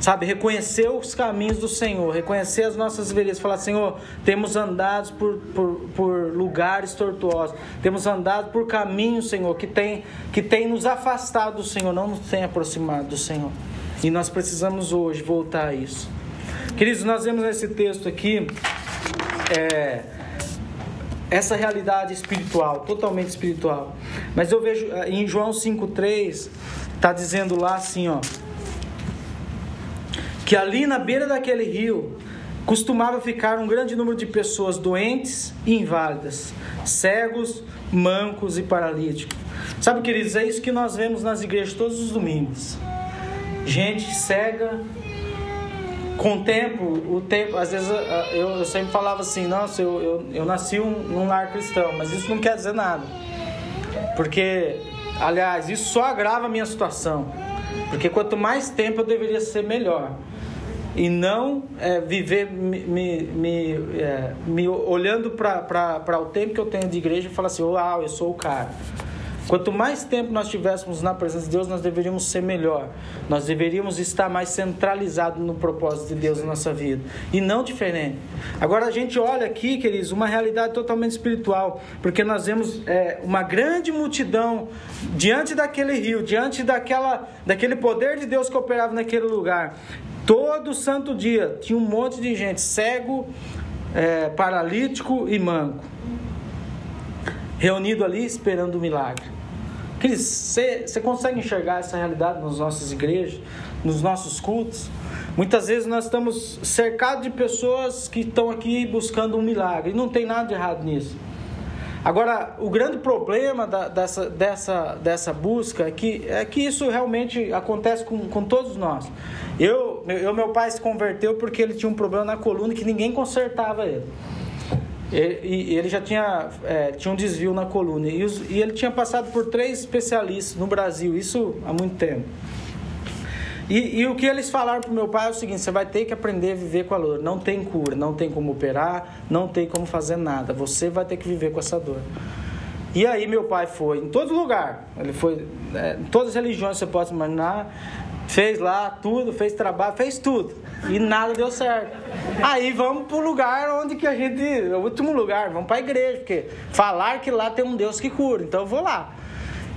Sabe, reconhecer os caminhos do Senhor, reconhecer as nossas veredas, falar: Senhor, temos andado por, por, por lugares tortuosos, temos andado por caminhos, Senhor, que tem, que tem nos afastado do Senhor, não nos tem aproximado do Senhor. E nós precisamos hoje voltar a isso. Queridos, nós vemos nesse texto aqui é, essa realidade espiritual, totalmente espiritual. Mas eu vejo é, em João 5,3, está dizendo lá assim, ó. Que ali na beira daquele rio costumava ficar um grande número de pessoas doentes e inválidas, cegos, mancos e paralíticos. Sabe, queridos, é isso que nós vemos nas igrejas todos os domingos. Gente cega, com o tempo, o tempo, às vezes eu, eu sempre falava assim, nossa, eu, eu, eu nasci um, num lar cristão, mas isso não quer dizer nada. Porque, aliás, isso só agrava a minha situação. Porque quanto mais tempo eu deveria ser melhor. E não é, viver me, me, me, é, me olhando para o tempo que eu tenho de igreja e falar assim, uau, eu sou o cara. Quanto mais tempo nós tivéssemos na presença de Deus, nós deveríamos ser melhor. Nós deveríamos estar mais centralizados no propósito de Deus na nossa vida. E não diferente. Agora a gente olha aqui, queridos, uma realidade totalmente espiritual. Porque nós vemos é, uma grande multidão diante daquele rio, diante daquela, daquele poder de Deus que operava naquele lugar. Todo santo dia tinha um monte de gente cego, é, paralítico e manco reunido ali esperando o milagre. Cris, você consegue enxergar essa realidade nas nossas igrejas, nos nossos cultos? Muitas vezes nós estamos cercados de pessoas que estão aqui buscando um milagre, e não tem nada de errado nisso. Agora, o grande problema da, dessa, dessa, dessa busca é que, é que isso realmente acontece com, com todos nós. Eu, eu, meu pai se converteu porque ele tinha um problema na coluna que ninguém consertava ele. E, ele já tinha, é, tinha um desvio na coluna. E, os, e ele tinha passado por três especialistas no Brasil, isso há muito tempo. E, e, o que eles falaram para o meu pai é o seguinte: você vai ter que aprender a viver com a dor. Não tem cura, não tem como operar, não tem como fazer nada. Você vai ter que viver com essa dor. E aí meu pai foi em todo lugar. Ele foi é, em todas as religiões você pode imaginar. Fez lá tudo, fez trabalho, fez tudo. E nada deu certo. Aí vamos pro lugar onde que a gente. O último lugar, vamos para a igreja, porque falar que lá tem um Deus que cura, então eu vou lá.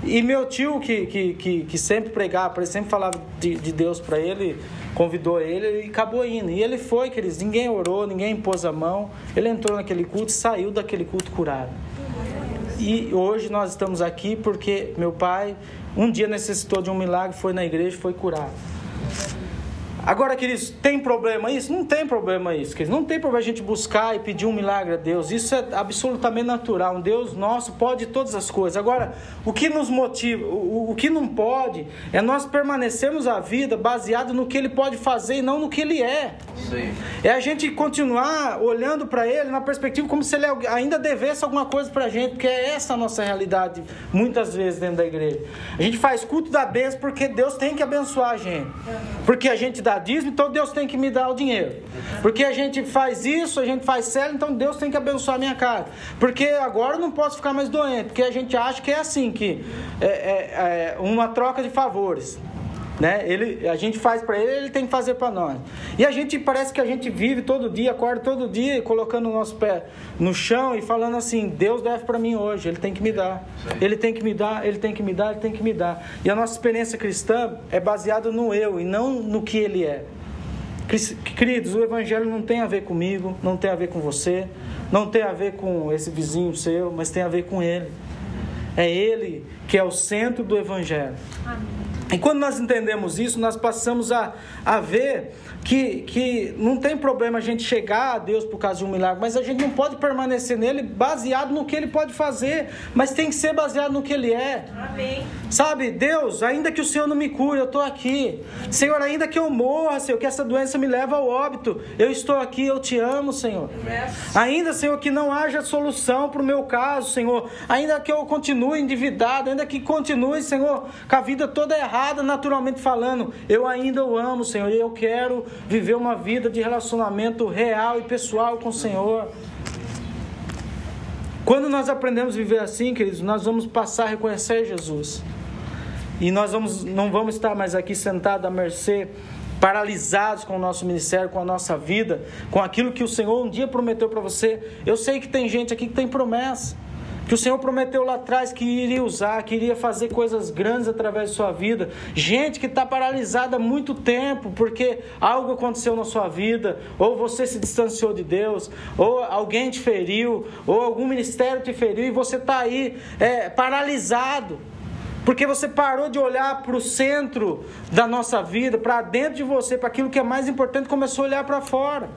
E meu tio, que, que, que, que sempre pregava, sempre falava de, de Deus para ele, convidou ele e acabou indo. E ele foi, queridos, ninguém orou, ninguém impôs a mão. Ele entrou naquele culto e saiu daquele culto curado. E hoje nós estamos aqui porque meu pai um dia necessitou de um milagre, foi na igreja, foi curado. Agora, queridos, tem problema isso? Não tem problema isso, queridos. Não tem problema a gente buscar e pedir um milagre a Deus. Isso é absolutamente natural. Um Deus nosso pode todas as coisas. Agora, o que nos motiva, o, o que não pode, é nós permanecermos a vida baseado no que Ele pode fazer e não no que Ele é. Sim. É a gente continuar olhando para Ele na perspectiva como se Ele ainda devesse alguma coisa para a gente, porque é essa a nossa realidade, muitas vezes dentro da igreja. A gente faz culto da bênção porque Deus tem que abençoar a gente. Porque a gente dá dar dízimo, então Deus tem que me dar o dinheiro. Porque a gente faz isso, a gente faz célula, então Deus tem que abençoar a minha casa. Porque agora eu não posso ficar mais doente, porque a gente acha que é assim, que é, é, é uma troca de favores. Né? Ele, a gente faz para ele, ele tem que fazer para nós. E a gente parece que a gente vive todo dia, acorda todo dia, colocando o nosso pé no chão e falando assim: Deus deve para mim hoje, Ele tem que me dar, Ele tem que me dar, Ele tem que me dar, Ele tem que me dar. E a nossa experiência cristã é baseada no eu e não no que Ele é. Queridos, o Evangelho não tem a ver comigo, não tem a ver com você, não tem a ver com esse vizinho seu, mas tem a ver com Ele. É Ele que é o centro do Evangelho. Amém. E quando nós entendemos isso, nós passamos a, a ver que, que não tem problema a gente chegar a Deus por causa de um milagre, mas a gente não pode permanecer nele baseado no que ele pode fazer, mas tem que ser baseado no que ele é. Amém. Sabe, Deus, ainda que o Senhor não me cure, eu estou aqui. Senhor, ainda que eu morra, Senhor, que essa doença me leve ao óbito, eu estou aqui, eu te amo, Senhor. Yes. Ainda, Senhor, que não haja solução para o meu caso, Senhor. Ainda que eu continue endividado, ainda que continue, Senhor, com a vida toda errada, naturalmente falando, eu ainda o amo, Senhor, e eu quero viver uma vida de relacionamento real e pessoal com o Senhor. Quando nós aprendemos a viver assim, queridos, nós vamos passar a reconhecer Jesus. E nós vamos, não vamos estar mais aqui sentados à mercê, paralisados com o nosso ministério, com a nossa vida, com aquilo que o Senhor um dia prometeu para você. Eu sei que tem gente aqui que tem promessa que o Senhor prometeu lá atrás que iria usar, que iria fazer coisas grandes através de sua vida. Gente que está paralisada há muito tempo porque algo aconteceu na sua vida, ou você se distanciou de Deus, ou alguém te feriu, ou algum ministério te feriu e você está aí é, paralisado. Porque você parou de olhar para o centro da nossa vida, para dentro de você, para aquilo que é mais importante, começou a olhar para fora.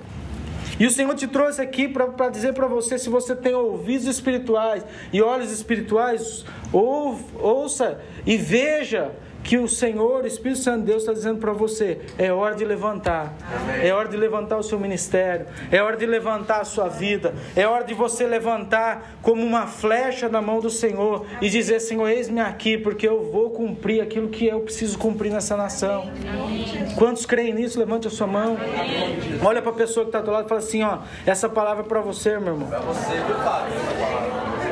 E o Senhor te trouxe aqui para dizer para você: se você tem ouvidos espirituais e olhos espirituais, ou, ouça e veja que o Senhor, o Espírito Santo de Deus está dizendo para você: é hora de levantar, Amém. é hora de levantar o seu ministério, é hora de levantar a sua vida, é hora de você levantar como uma flecha na mão do Senhor e dizer: Senhor, eis-me aqui, porque eu vou cumprir aquilo que eu preciso cumprir nessa nação. Amém. Quantos creem nisso? Levante a sua mão. Amém. Olha para a pessoa que está do lado e fala assim: ó, essa palavra é para você, meu irmão. Para você, meu pai.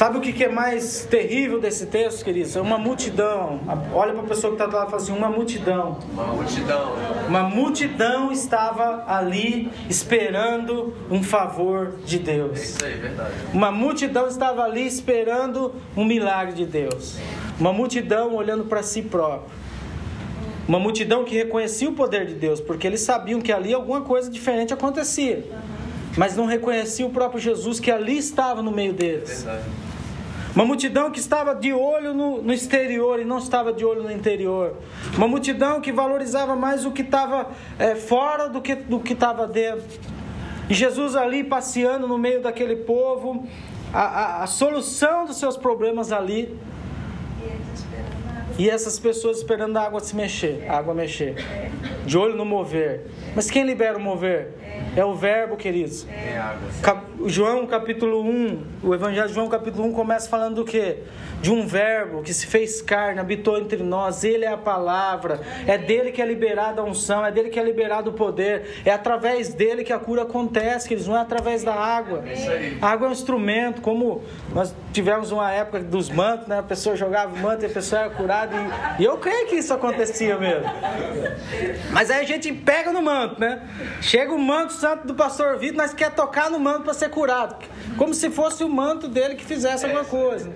Sabe o que é mais terrível desse texto, queridos? É uma multidão. Olha para a pessoa que está lado e fala assim: uma multidão. Uma multidão. Uma multidão estava ali esperando um favor de Deus. É isso aí, verdade. Uma multidão estava ali esperando um milagre de Deus. Uma multidão olhando para si próprio. Uma multidão que reconhecia o poder de Deus, porque eles sabiam que ali alguma coisa diferente acontecia. Mas não reconhecia o próprio Jesus que ali estava no meio deles. É verdade. Uma multidão que estava de olho no, no, exterior e não estava de olho no interior. Uma multidão que valorizava mais o que estava é, fora do que, do que estava dentro. E Jesus ali passeando no meio daquele povo, a, a, a solução dos seus problemas ali. E essas pessoas esperando a água se mexer, a água mexer. De olho no mover. Mas quem libera o mover? É o verbo, queridos. Cap João capítulo 1, o Evangelho de João capítulo 1 começa falando do quê? De um verbo que se fez carne, habitou entre nós, ele é a palavra, é dele que é liberada a unção, é dele que é liberado o poder, é através dele que a cura acontece, queridos, não é através da água. A água é um instrumento, como nós tivemos uma época dos mantos, né? A pessoa jogava o manto e a pessoa era curada, e, e eu creio que isso acontecia mesmo. Mas aí a gente pega no manto, né? Chega o manto santo do pastor Vitor, nós quer tocar no manto para ser curado. Como se fosse o manto dele que fizesse alguma coisa.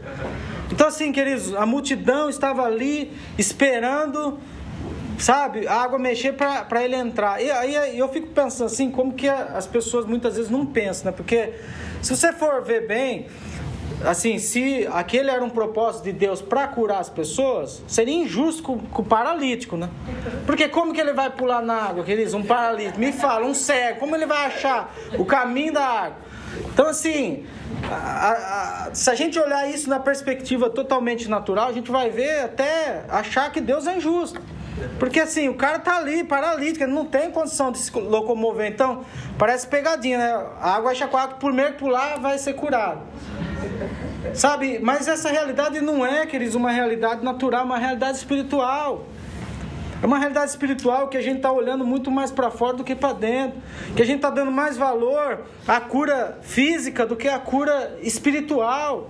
Então, assim, queridos, a multidão estava ali esperando, sabe, a água mexer para ele entrar. E aí eu fico pensando assim, como que as pessoas muitas vezes não pensam, né? Porque se você for ver bem, assim, se aquele era um propósito de Deus para curar as pessoas, seria injusto com, com, o paralítico, né? Porque como que ele vai pular na água, queridos? Um paralítico, me fala, um cego, como ele vai achar o caminho da água? Então, assim, a, a, se a gente olhar isso na perspectiva totalmente natural, a gente vai ver até achar que Deus é injusto. Porque assim, o cara tá ali, paralítico, ele não tem condição de se locomover. Então, parece pegadinha, né? A água vai chacoalhar, por primeiro pular vai ser curado. Sabe? Mas essa realidade não é, queridos, uma realidade natural, uma realidade espiritual. É uma realidade espiritual que a gente está olhando muito mais para fora do que para dentro. Que a gente está dando mais valor à cura física do que à cura espiritual.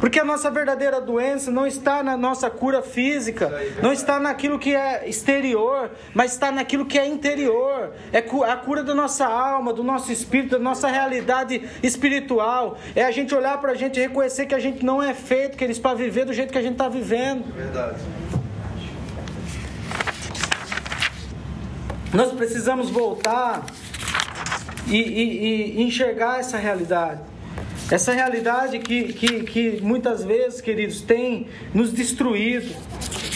Porque a nossa verdadeira doença não está na nossa cura física, não está naquilo que é exterior, mas está naquilo que é interior. É a cura da nossa alma, do nosso espírito, da nossa realidade espiritual. É a gente olhar para a gente e reconhecer que a gente não é feito, que eles para viver do jeito que a gente está vivendo. Verdade. Nós precisamos voltar e, e, e enxergar essa realidade. Essa realidade que, que, que muitas vezes, queridos, tem nos destruído.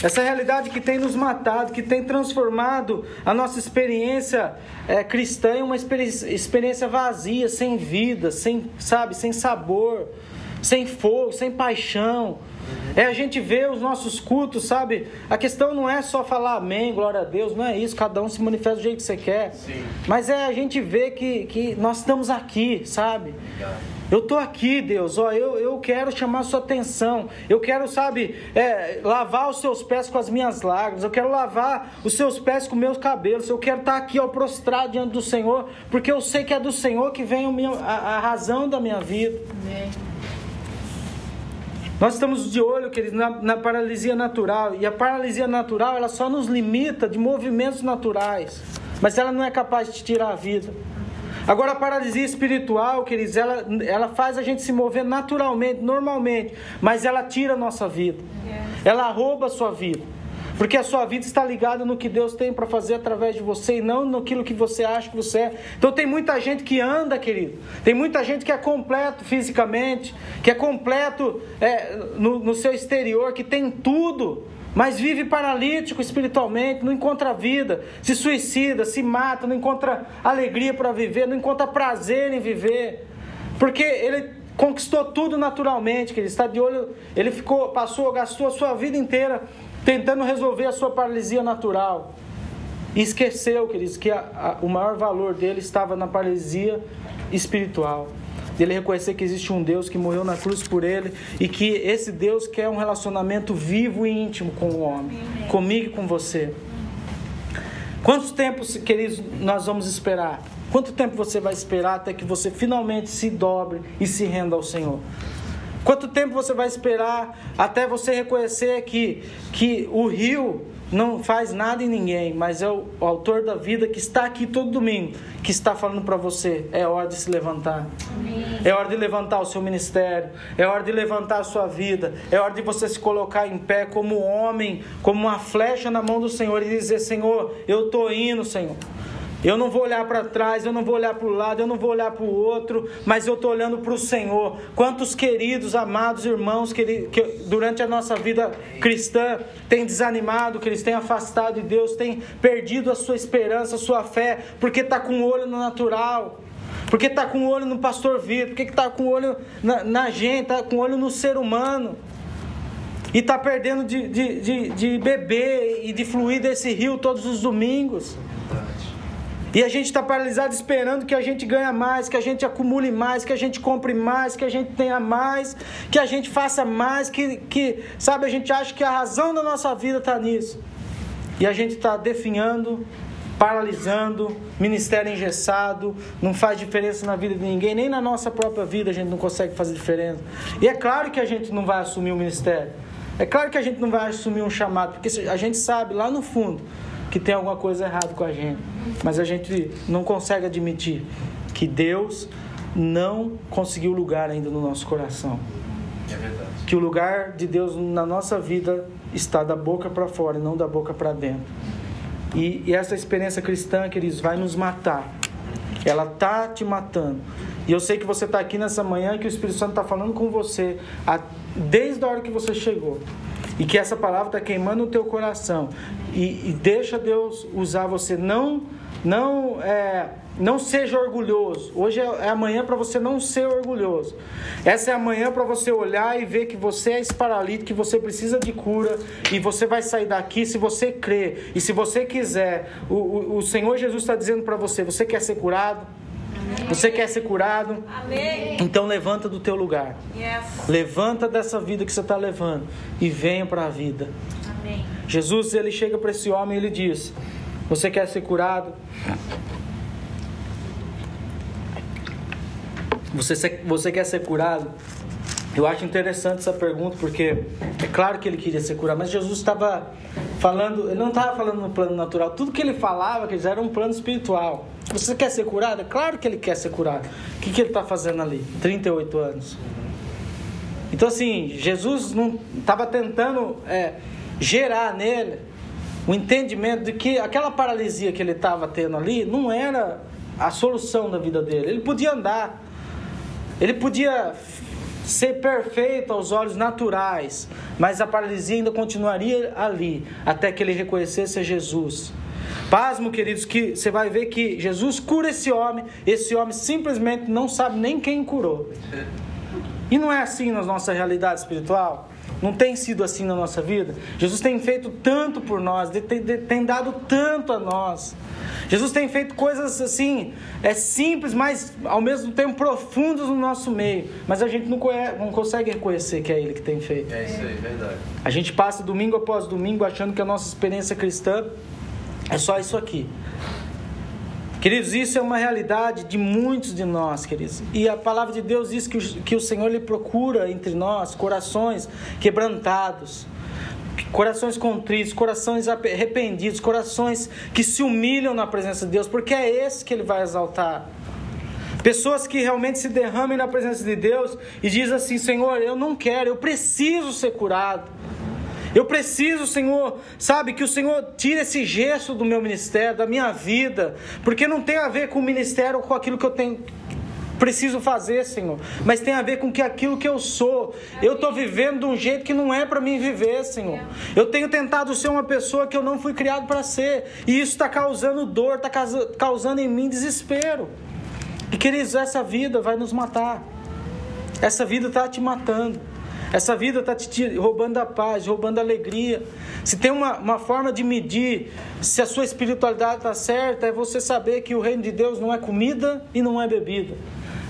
Essa realidade que tem nos matado, que tem transformado a nossa experiência é, cristã em uma experiência vazia, sem vida, sem, sabe, sem sabor, sem fogo, sem paixão. É a gente ver os nossos cultos, sabe? A questão não é só falar amém, glória a Deus, não é isso, cada um se manifesta do jeito que você quer. Sim. Mas é a gente ver que, que nós estamos aqui, sabe? Eu estou aqui, Deus, ó, eu, eu quero chamar a sua atenção. Eu quero, sabe, é, lavar os seus pés com as minhas lágrimas. Eu quero lavar os seus pés com meus cabelos. Eu quero estar aqui, ó, prostrado diante do Senhor, porque eu sei que é do Senhor que vem a, a razão da minha vida. Amém. Nós estamos de olho, queridos, na, na, paralisia natural. E a paralisia natural, ela só nos limita de movimentos naturais. Mas ela não é capaz de tirar a vida. Agora, a paralisia espiritual, queridos, ela, ela faz a gente se mover naturalmente, normalmente. Mas ela tira a nossa vida. Ela rouba a sua vida. Porque a sua vida está ligada no que Deus tem para fazer através de você e não naquilo que você acha que você é. Então tem muita gente que anda, querido. Tem muita gente que é completo fisicamente, que é completo é, no, no seu exterior, que tem tudo, mas vive paralítico espiritualmente, não encontra vida, se suicida, se mata, não encontra alegria para viver, não encontra prazer em viver, porque ele conquistou tudo naturalmente, que ele está de olho, ele ficou, passou, gastou a sua vida inteira tentando resolver a sua paralisia natural. E esqueceu, queridos, que a, a, o maior valor dele estava na paralisia espiritual. Ele reconhecer que existe um Deus que morreu na cruz por ele e que esse Deus quer um relacionamento vivo e íntimo com o homem, comigo e com você. Quantos tempos, queridos, nós vamos esperar? Quanto tempo você vai esperar até que você finalmente se dobre e se renda ao Senhor? Quanto tempo você vai esperar até você reconhecer que, que o rio não faz nada em ninguém, mas é o, o autor da vida que está aqui todo domingo, que está falando para você: é hora de se levantar. É hora de levantar o seu ministério, é hora de levantar a sua vida, é hora de você se colocar em pé como homem, como uma flecha na mão do Senhor e dizer: Senhor, eu estou indo, Senhor. Eu não vou olhar para trás, eu não vou olhar para o lado, eu não vou olhar para o outro, mas eu estou olhando para o Senhor. Quantos queridos, amados irmãos que, que durante a nossa vida cristã têm desanimado, que eles têm afastado de Deus, têm perdido a sua esperança, a sua fé, porque está com o olho no natural. Porque está com o olho no pastor Vitor, porque está com o olho na, na gente, está com o olho no ser humano. E está perdendo de, de, de, de beber e de fluir desse rio todos os domingos. E a gente está paralisado esperando que a gente ganhe mais, que a gente acumule mais, que a gente compre mais, que a gente tenha mais, que a gente faça mais, que, que sabe, a gente acha que a razão da nossa vida está nisso. E a gente está definhando, paralisando, ministério engessado, não faz diferença na vida de ninguém, nem na nossa própria vida a gente não consegue fazer diferença. E é claro que a gente não vai assumir o ministério. É claro que a gente não vai assumir um chamado, porque a gente sabe lá no fundo que tem alguma coisa errada com a gente, mas a gente não consegue admitir que Deus não conseguiu lugar ainda no nosso coração. É verdade. Que o lugar de Deus na nossa vida está da boca para fora e não da boca para dentro. E, e, essa experiência cristã, queridos, vai nos matar. Ela tá te matando. E eu sei que você está aqui nessa manhã que o Espírito Santo está falando com você a, desde a hora que você chegou. E que essa palavra está queimando o teu coração. E, e, deixa Deus usar você. Não, não, é, não seja orgulhoso. Hoje é, é amanhã para você não ser orgulhoso. Essa é amanhã para você olhar e ver que você é esse paralítico, que você precisa de cura. E você vai sair daqui se você crer. E se você quiser. O, o, o Senhor Jesus está dizendo para você: você quer ser curado? Você quer ser curado? Amém. Então levanta do teu lugar. Yes. Levanta dessa vida que você está levando e venha para a vida. Amém. Jesus ele chega para esse homem e ele diz: Você quer ser curado? Você, você quer ser curado? Eu acho interessante essa pergunta porque é claro que ele queria ser curado, mas Jesus estava falando, ele não estava falando no plano natural. Tudo que ele falava, que era um plano espiritual. Você quer ser curado? É claro que ele quer ser curado. O que, que ele está fazendo ali? 38 anos. Então, assim, Jesus não estava tentando é, gerar nele o entendimento de que aquela paralisia que ele estava tendo ali não era a solução da vida dele. Ele podia andar, ele podia ser perfeito aos olhos naturais, mas a paralisia ainda continuaria ali, até que ele reconhecesse a Jesus. Pasmo, queridos, que você vai ver que Jesus cura esse homem, esse homem simplesmente não sabe nem quem curou. E não é assim na nossa realidade espiritual? Não tem sido assim na nossa vida? Jesus tem feito tanto por nós, tem, tem dado tanto a nós. Jesus tem feito coisas assim, é simples, mas ao mesmo tempo profundas no nosso meio. Mas a gente não, conhece, não consegue reconhecer que é Ele que tem feito. É isso aí, verdade. A gente passa domingo após domingo achando que a nossa experiência cristã é só isso aqui. Queridos, isso é uma realidade de muitos de nós, queridos. E a palavra de Deus diz que o, que o Senhor lhe procura entre nós corações quebrantados corações contritos, corações arrependidos, corações que se humilham na presença de Deus, porque é esse que Ele vai exaltar. Pessoas que realmente se derramem na presença de Deus e dizem assim: Senhor, eu não quero, eu preciso ser curado. Eu preciso, Senhor, sabe, que o Senhor tire esse gesto do meu ministério, da minha vida, porque não tem a ver com o ministério ou com aquilo que eu tenho preciso fazer, Senhor, mas tem a ver com que aquilo que eu sou, eu estou vivendo de um jeito que não é para mim viver, Senhor. Eu tenho tentado ser uma pessoa que eu não fui criado para ser, e isso está causando dor, está causando em mim desespero. E queridos, essa vida vai nos matar. Essa vida está te matando. Essa vida está te roubando a paz, roubando a alegria. Se tem uma, uma forma de medir se a sua espiritualidade está certa, é você saber que o reino de Deus não é comida e não é bebida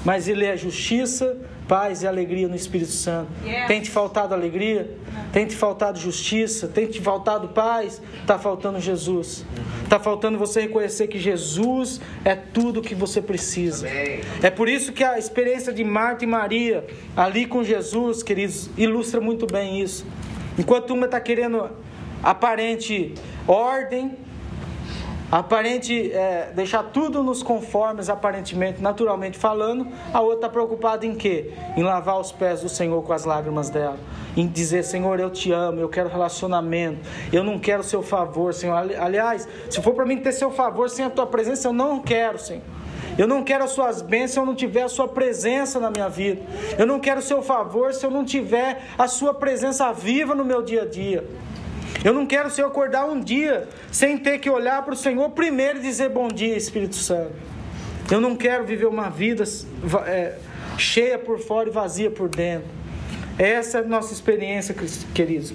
mas ele é justiça, paz e alegria no Espírito Santo. Yeah. Tem te faltado alegria? Tem te faltado justiça? Tem te faltado paz? Está faltando Jesus. Está faltando você reconhecer que Jesus é tudo o que você precisa. Amém. É por isso que a experiência de Marta e Maria ali com Jesus, queridos, ilustra muito bem isso. Enquanto uma está querendo aparente ordem, aparente é, deixar tudo nos conformes, aparentemente, naturalmente falando, a outra está preocupada em quê? Em lavar os pés do Senhor com as lágrimas dela, em dizer, Senhor, eu te amo, eu quero relacionamento, eu não quero seu favor, Senhor. Aliás, se for para mim ter seu favor sem a tua presença, eu não quero, Senhor. Eu não quero as suas bênçãos se eu não tiver a sua presença na minha vida. Eu não quero o seu favor se eu não tiver a sua presença viva no meu dia a dia. Eu não quero, Senhor, acordar um dia sem ter que olhar para o Senhor primeiro e dizer bom dia, Espírito Santo. Eu não quero viver uma vida é, cheia por fora e vazia por dentro. Essa é a nossa experiência, queridos.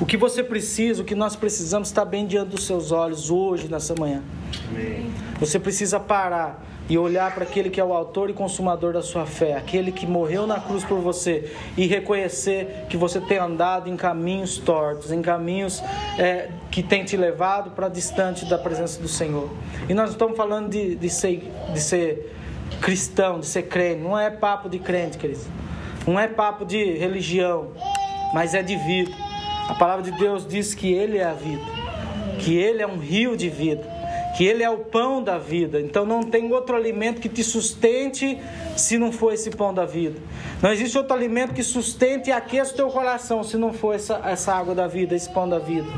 O que você precisa, o que nós precisamos, está bem diante dos seus olhos hoje, nessa manhã. Amém. Você precisa parar e olhar para aquele que é o autor e consumador da sua fé, aquele que morreu na cruz por você e reconhecer que você tem andado em caminhos tortos, em caminhos é, que tem te levado para distante da presença do Senhor. E nós estamos falando de, de, ser, de ser cristão, de ser crente, não é papo de crente, querido, não é papo de religião, mas é de vida. A palavra de Deus diz que Ele é a vida, que Ele é um rio de vida que Ele é o pão da vida. Então não tem outro alimento que te sustente se não for esse pão da vida. Não existe outro alimento que sustente e aqueça o teu coração se não for essa, essa água da vida, esse pão da vida.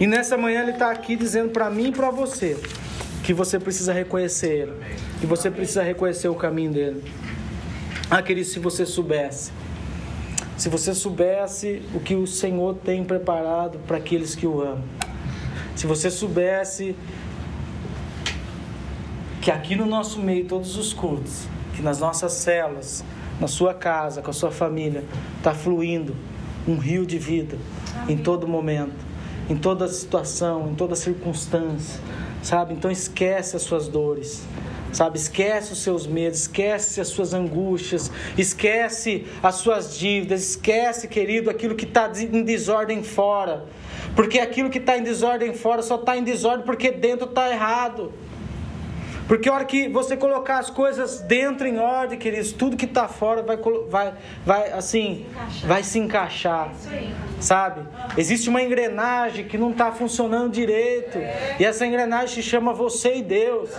E nessa manhã Ele está aqui dizendo para mim e para você que você precisa reconhecer Ele, que você precisa reconhecer o caminho dele. Ah, querido, se você soubesse, se você soubesse o que o Senhor tem preparado para aqueles que o amam, se você soubesse que aqui no nosso meio, todos os cultos, que nas nossas celas, na sua casa, com a sua família, está fluindo um rio de vida Amém. em todo momento, em toda situação, em toda circunstância, sabe? Então esquece as suas dores. Sabe, esquece os seus medos, esquece as suas angústias, esquece as suas dívidas, esquece, querido, aquilo que está em desordem fora. Porque aquilo que está em desordem fora só está em desordem porque dentro está errado. Porque a hora que você colocar as coisas dentro em ordem, queridos, tudo que está fora vai, vai, vai assim, se vai se encaixar. É sabe? Existe uma engrenagem que não está funcionando direito. É. E essa engrenagem se chama você e Deus.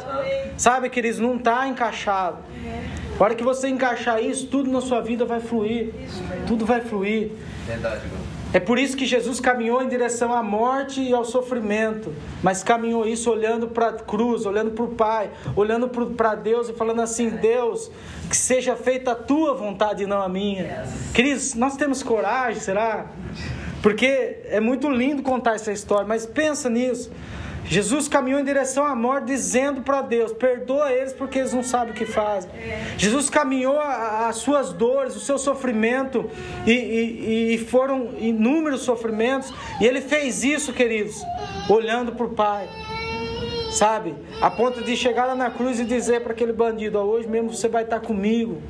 Sabe, queridos, não está encaixado. É. A hora que você encaixar isso, tudo na sua vida vai fluir. Tudo vai fluir. Verdade, é por isso que Jesus caminhou em direção à morte e ao sofrimento, mas caminhou isso olhando para a cruz, olhando para o Pai, olhando para Deus e falando assim: Deus, que seja feita a tua vontade e não a minha. Queridos, nós temos coragem, será? Porque é muito lindo contar essa história, mas pensa nisso. Jesus caminhou em direção à morte, dizendo para Deus: perdoa eles porque eles não sabem o que fazem. Jesus caminhou as suas dores, o seu sofrimento, e, e, e foram inúmeros sofrimentos, e ele fez isso, queridos, olhando para o Pai. Sabe? A ponto de chegar lá na cruz e dizer para aquele bandido: oh, hoje mesmo você vai estar comigo.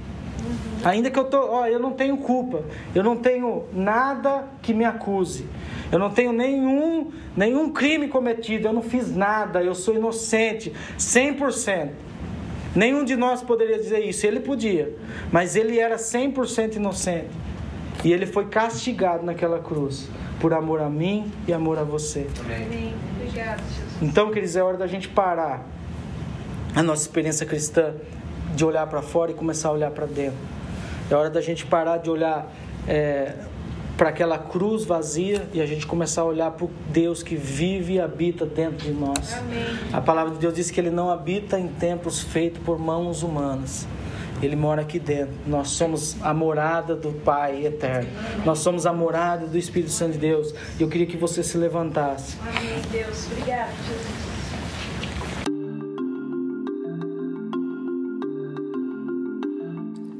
Ainda que eu tô, ó, eu não tenho culpa, eu não tenho nada que me acuse. Eu não tenho nenhum, nenhum crime cometido, eu não fiz nada, eu sou inocente, 100%. Nenhum de nós poderia dizer isso, ele podia, mas ele era 100% inocente. E ele foi castigado naquela cruz, por amor a mim e amor a você. Amém. Obrigado, Jesus. Então, queridos, é hora da gente parar a nossa experiência cristã de olhar para fora e começar a olhar para dentro. É hora da gente parar de olhar é, para aquela cruz vazia e a gente começar a olhar para o Deus que vive e habita dentro de nós. Amém. A palavra de Deus diz que Ele não habita em templos feitos por mãos humanas. Ele mora aqui dentro. Nós somos a morada do Pai eterno. Nós somos a morada do Espírito Santo de Deus. E eu queria que você se levantasse. Amém, Deus. Obrigado, Jesus.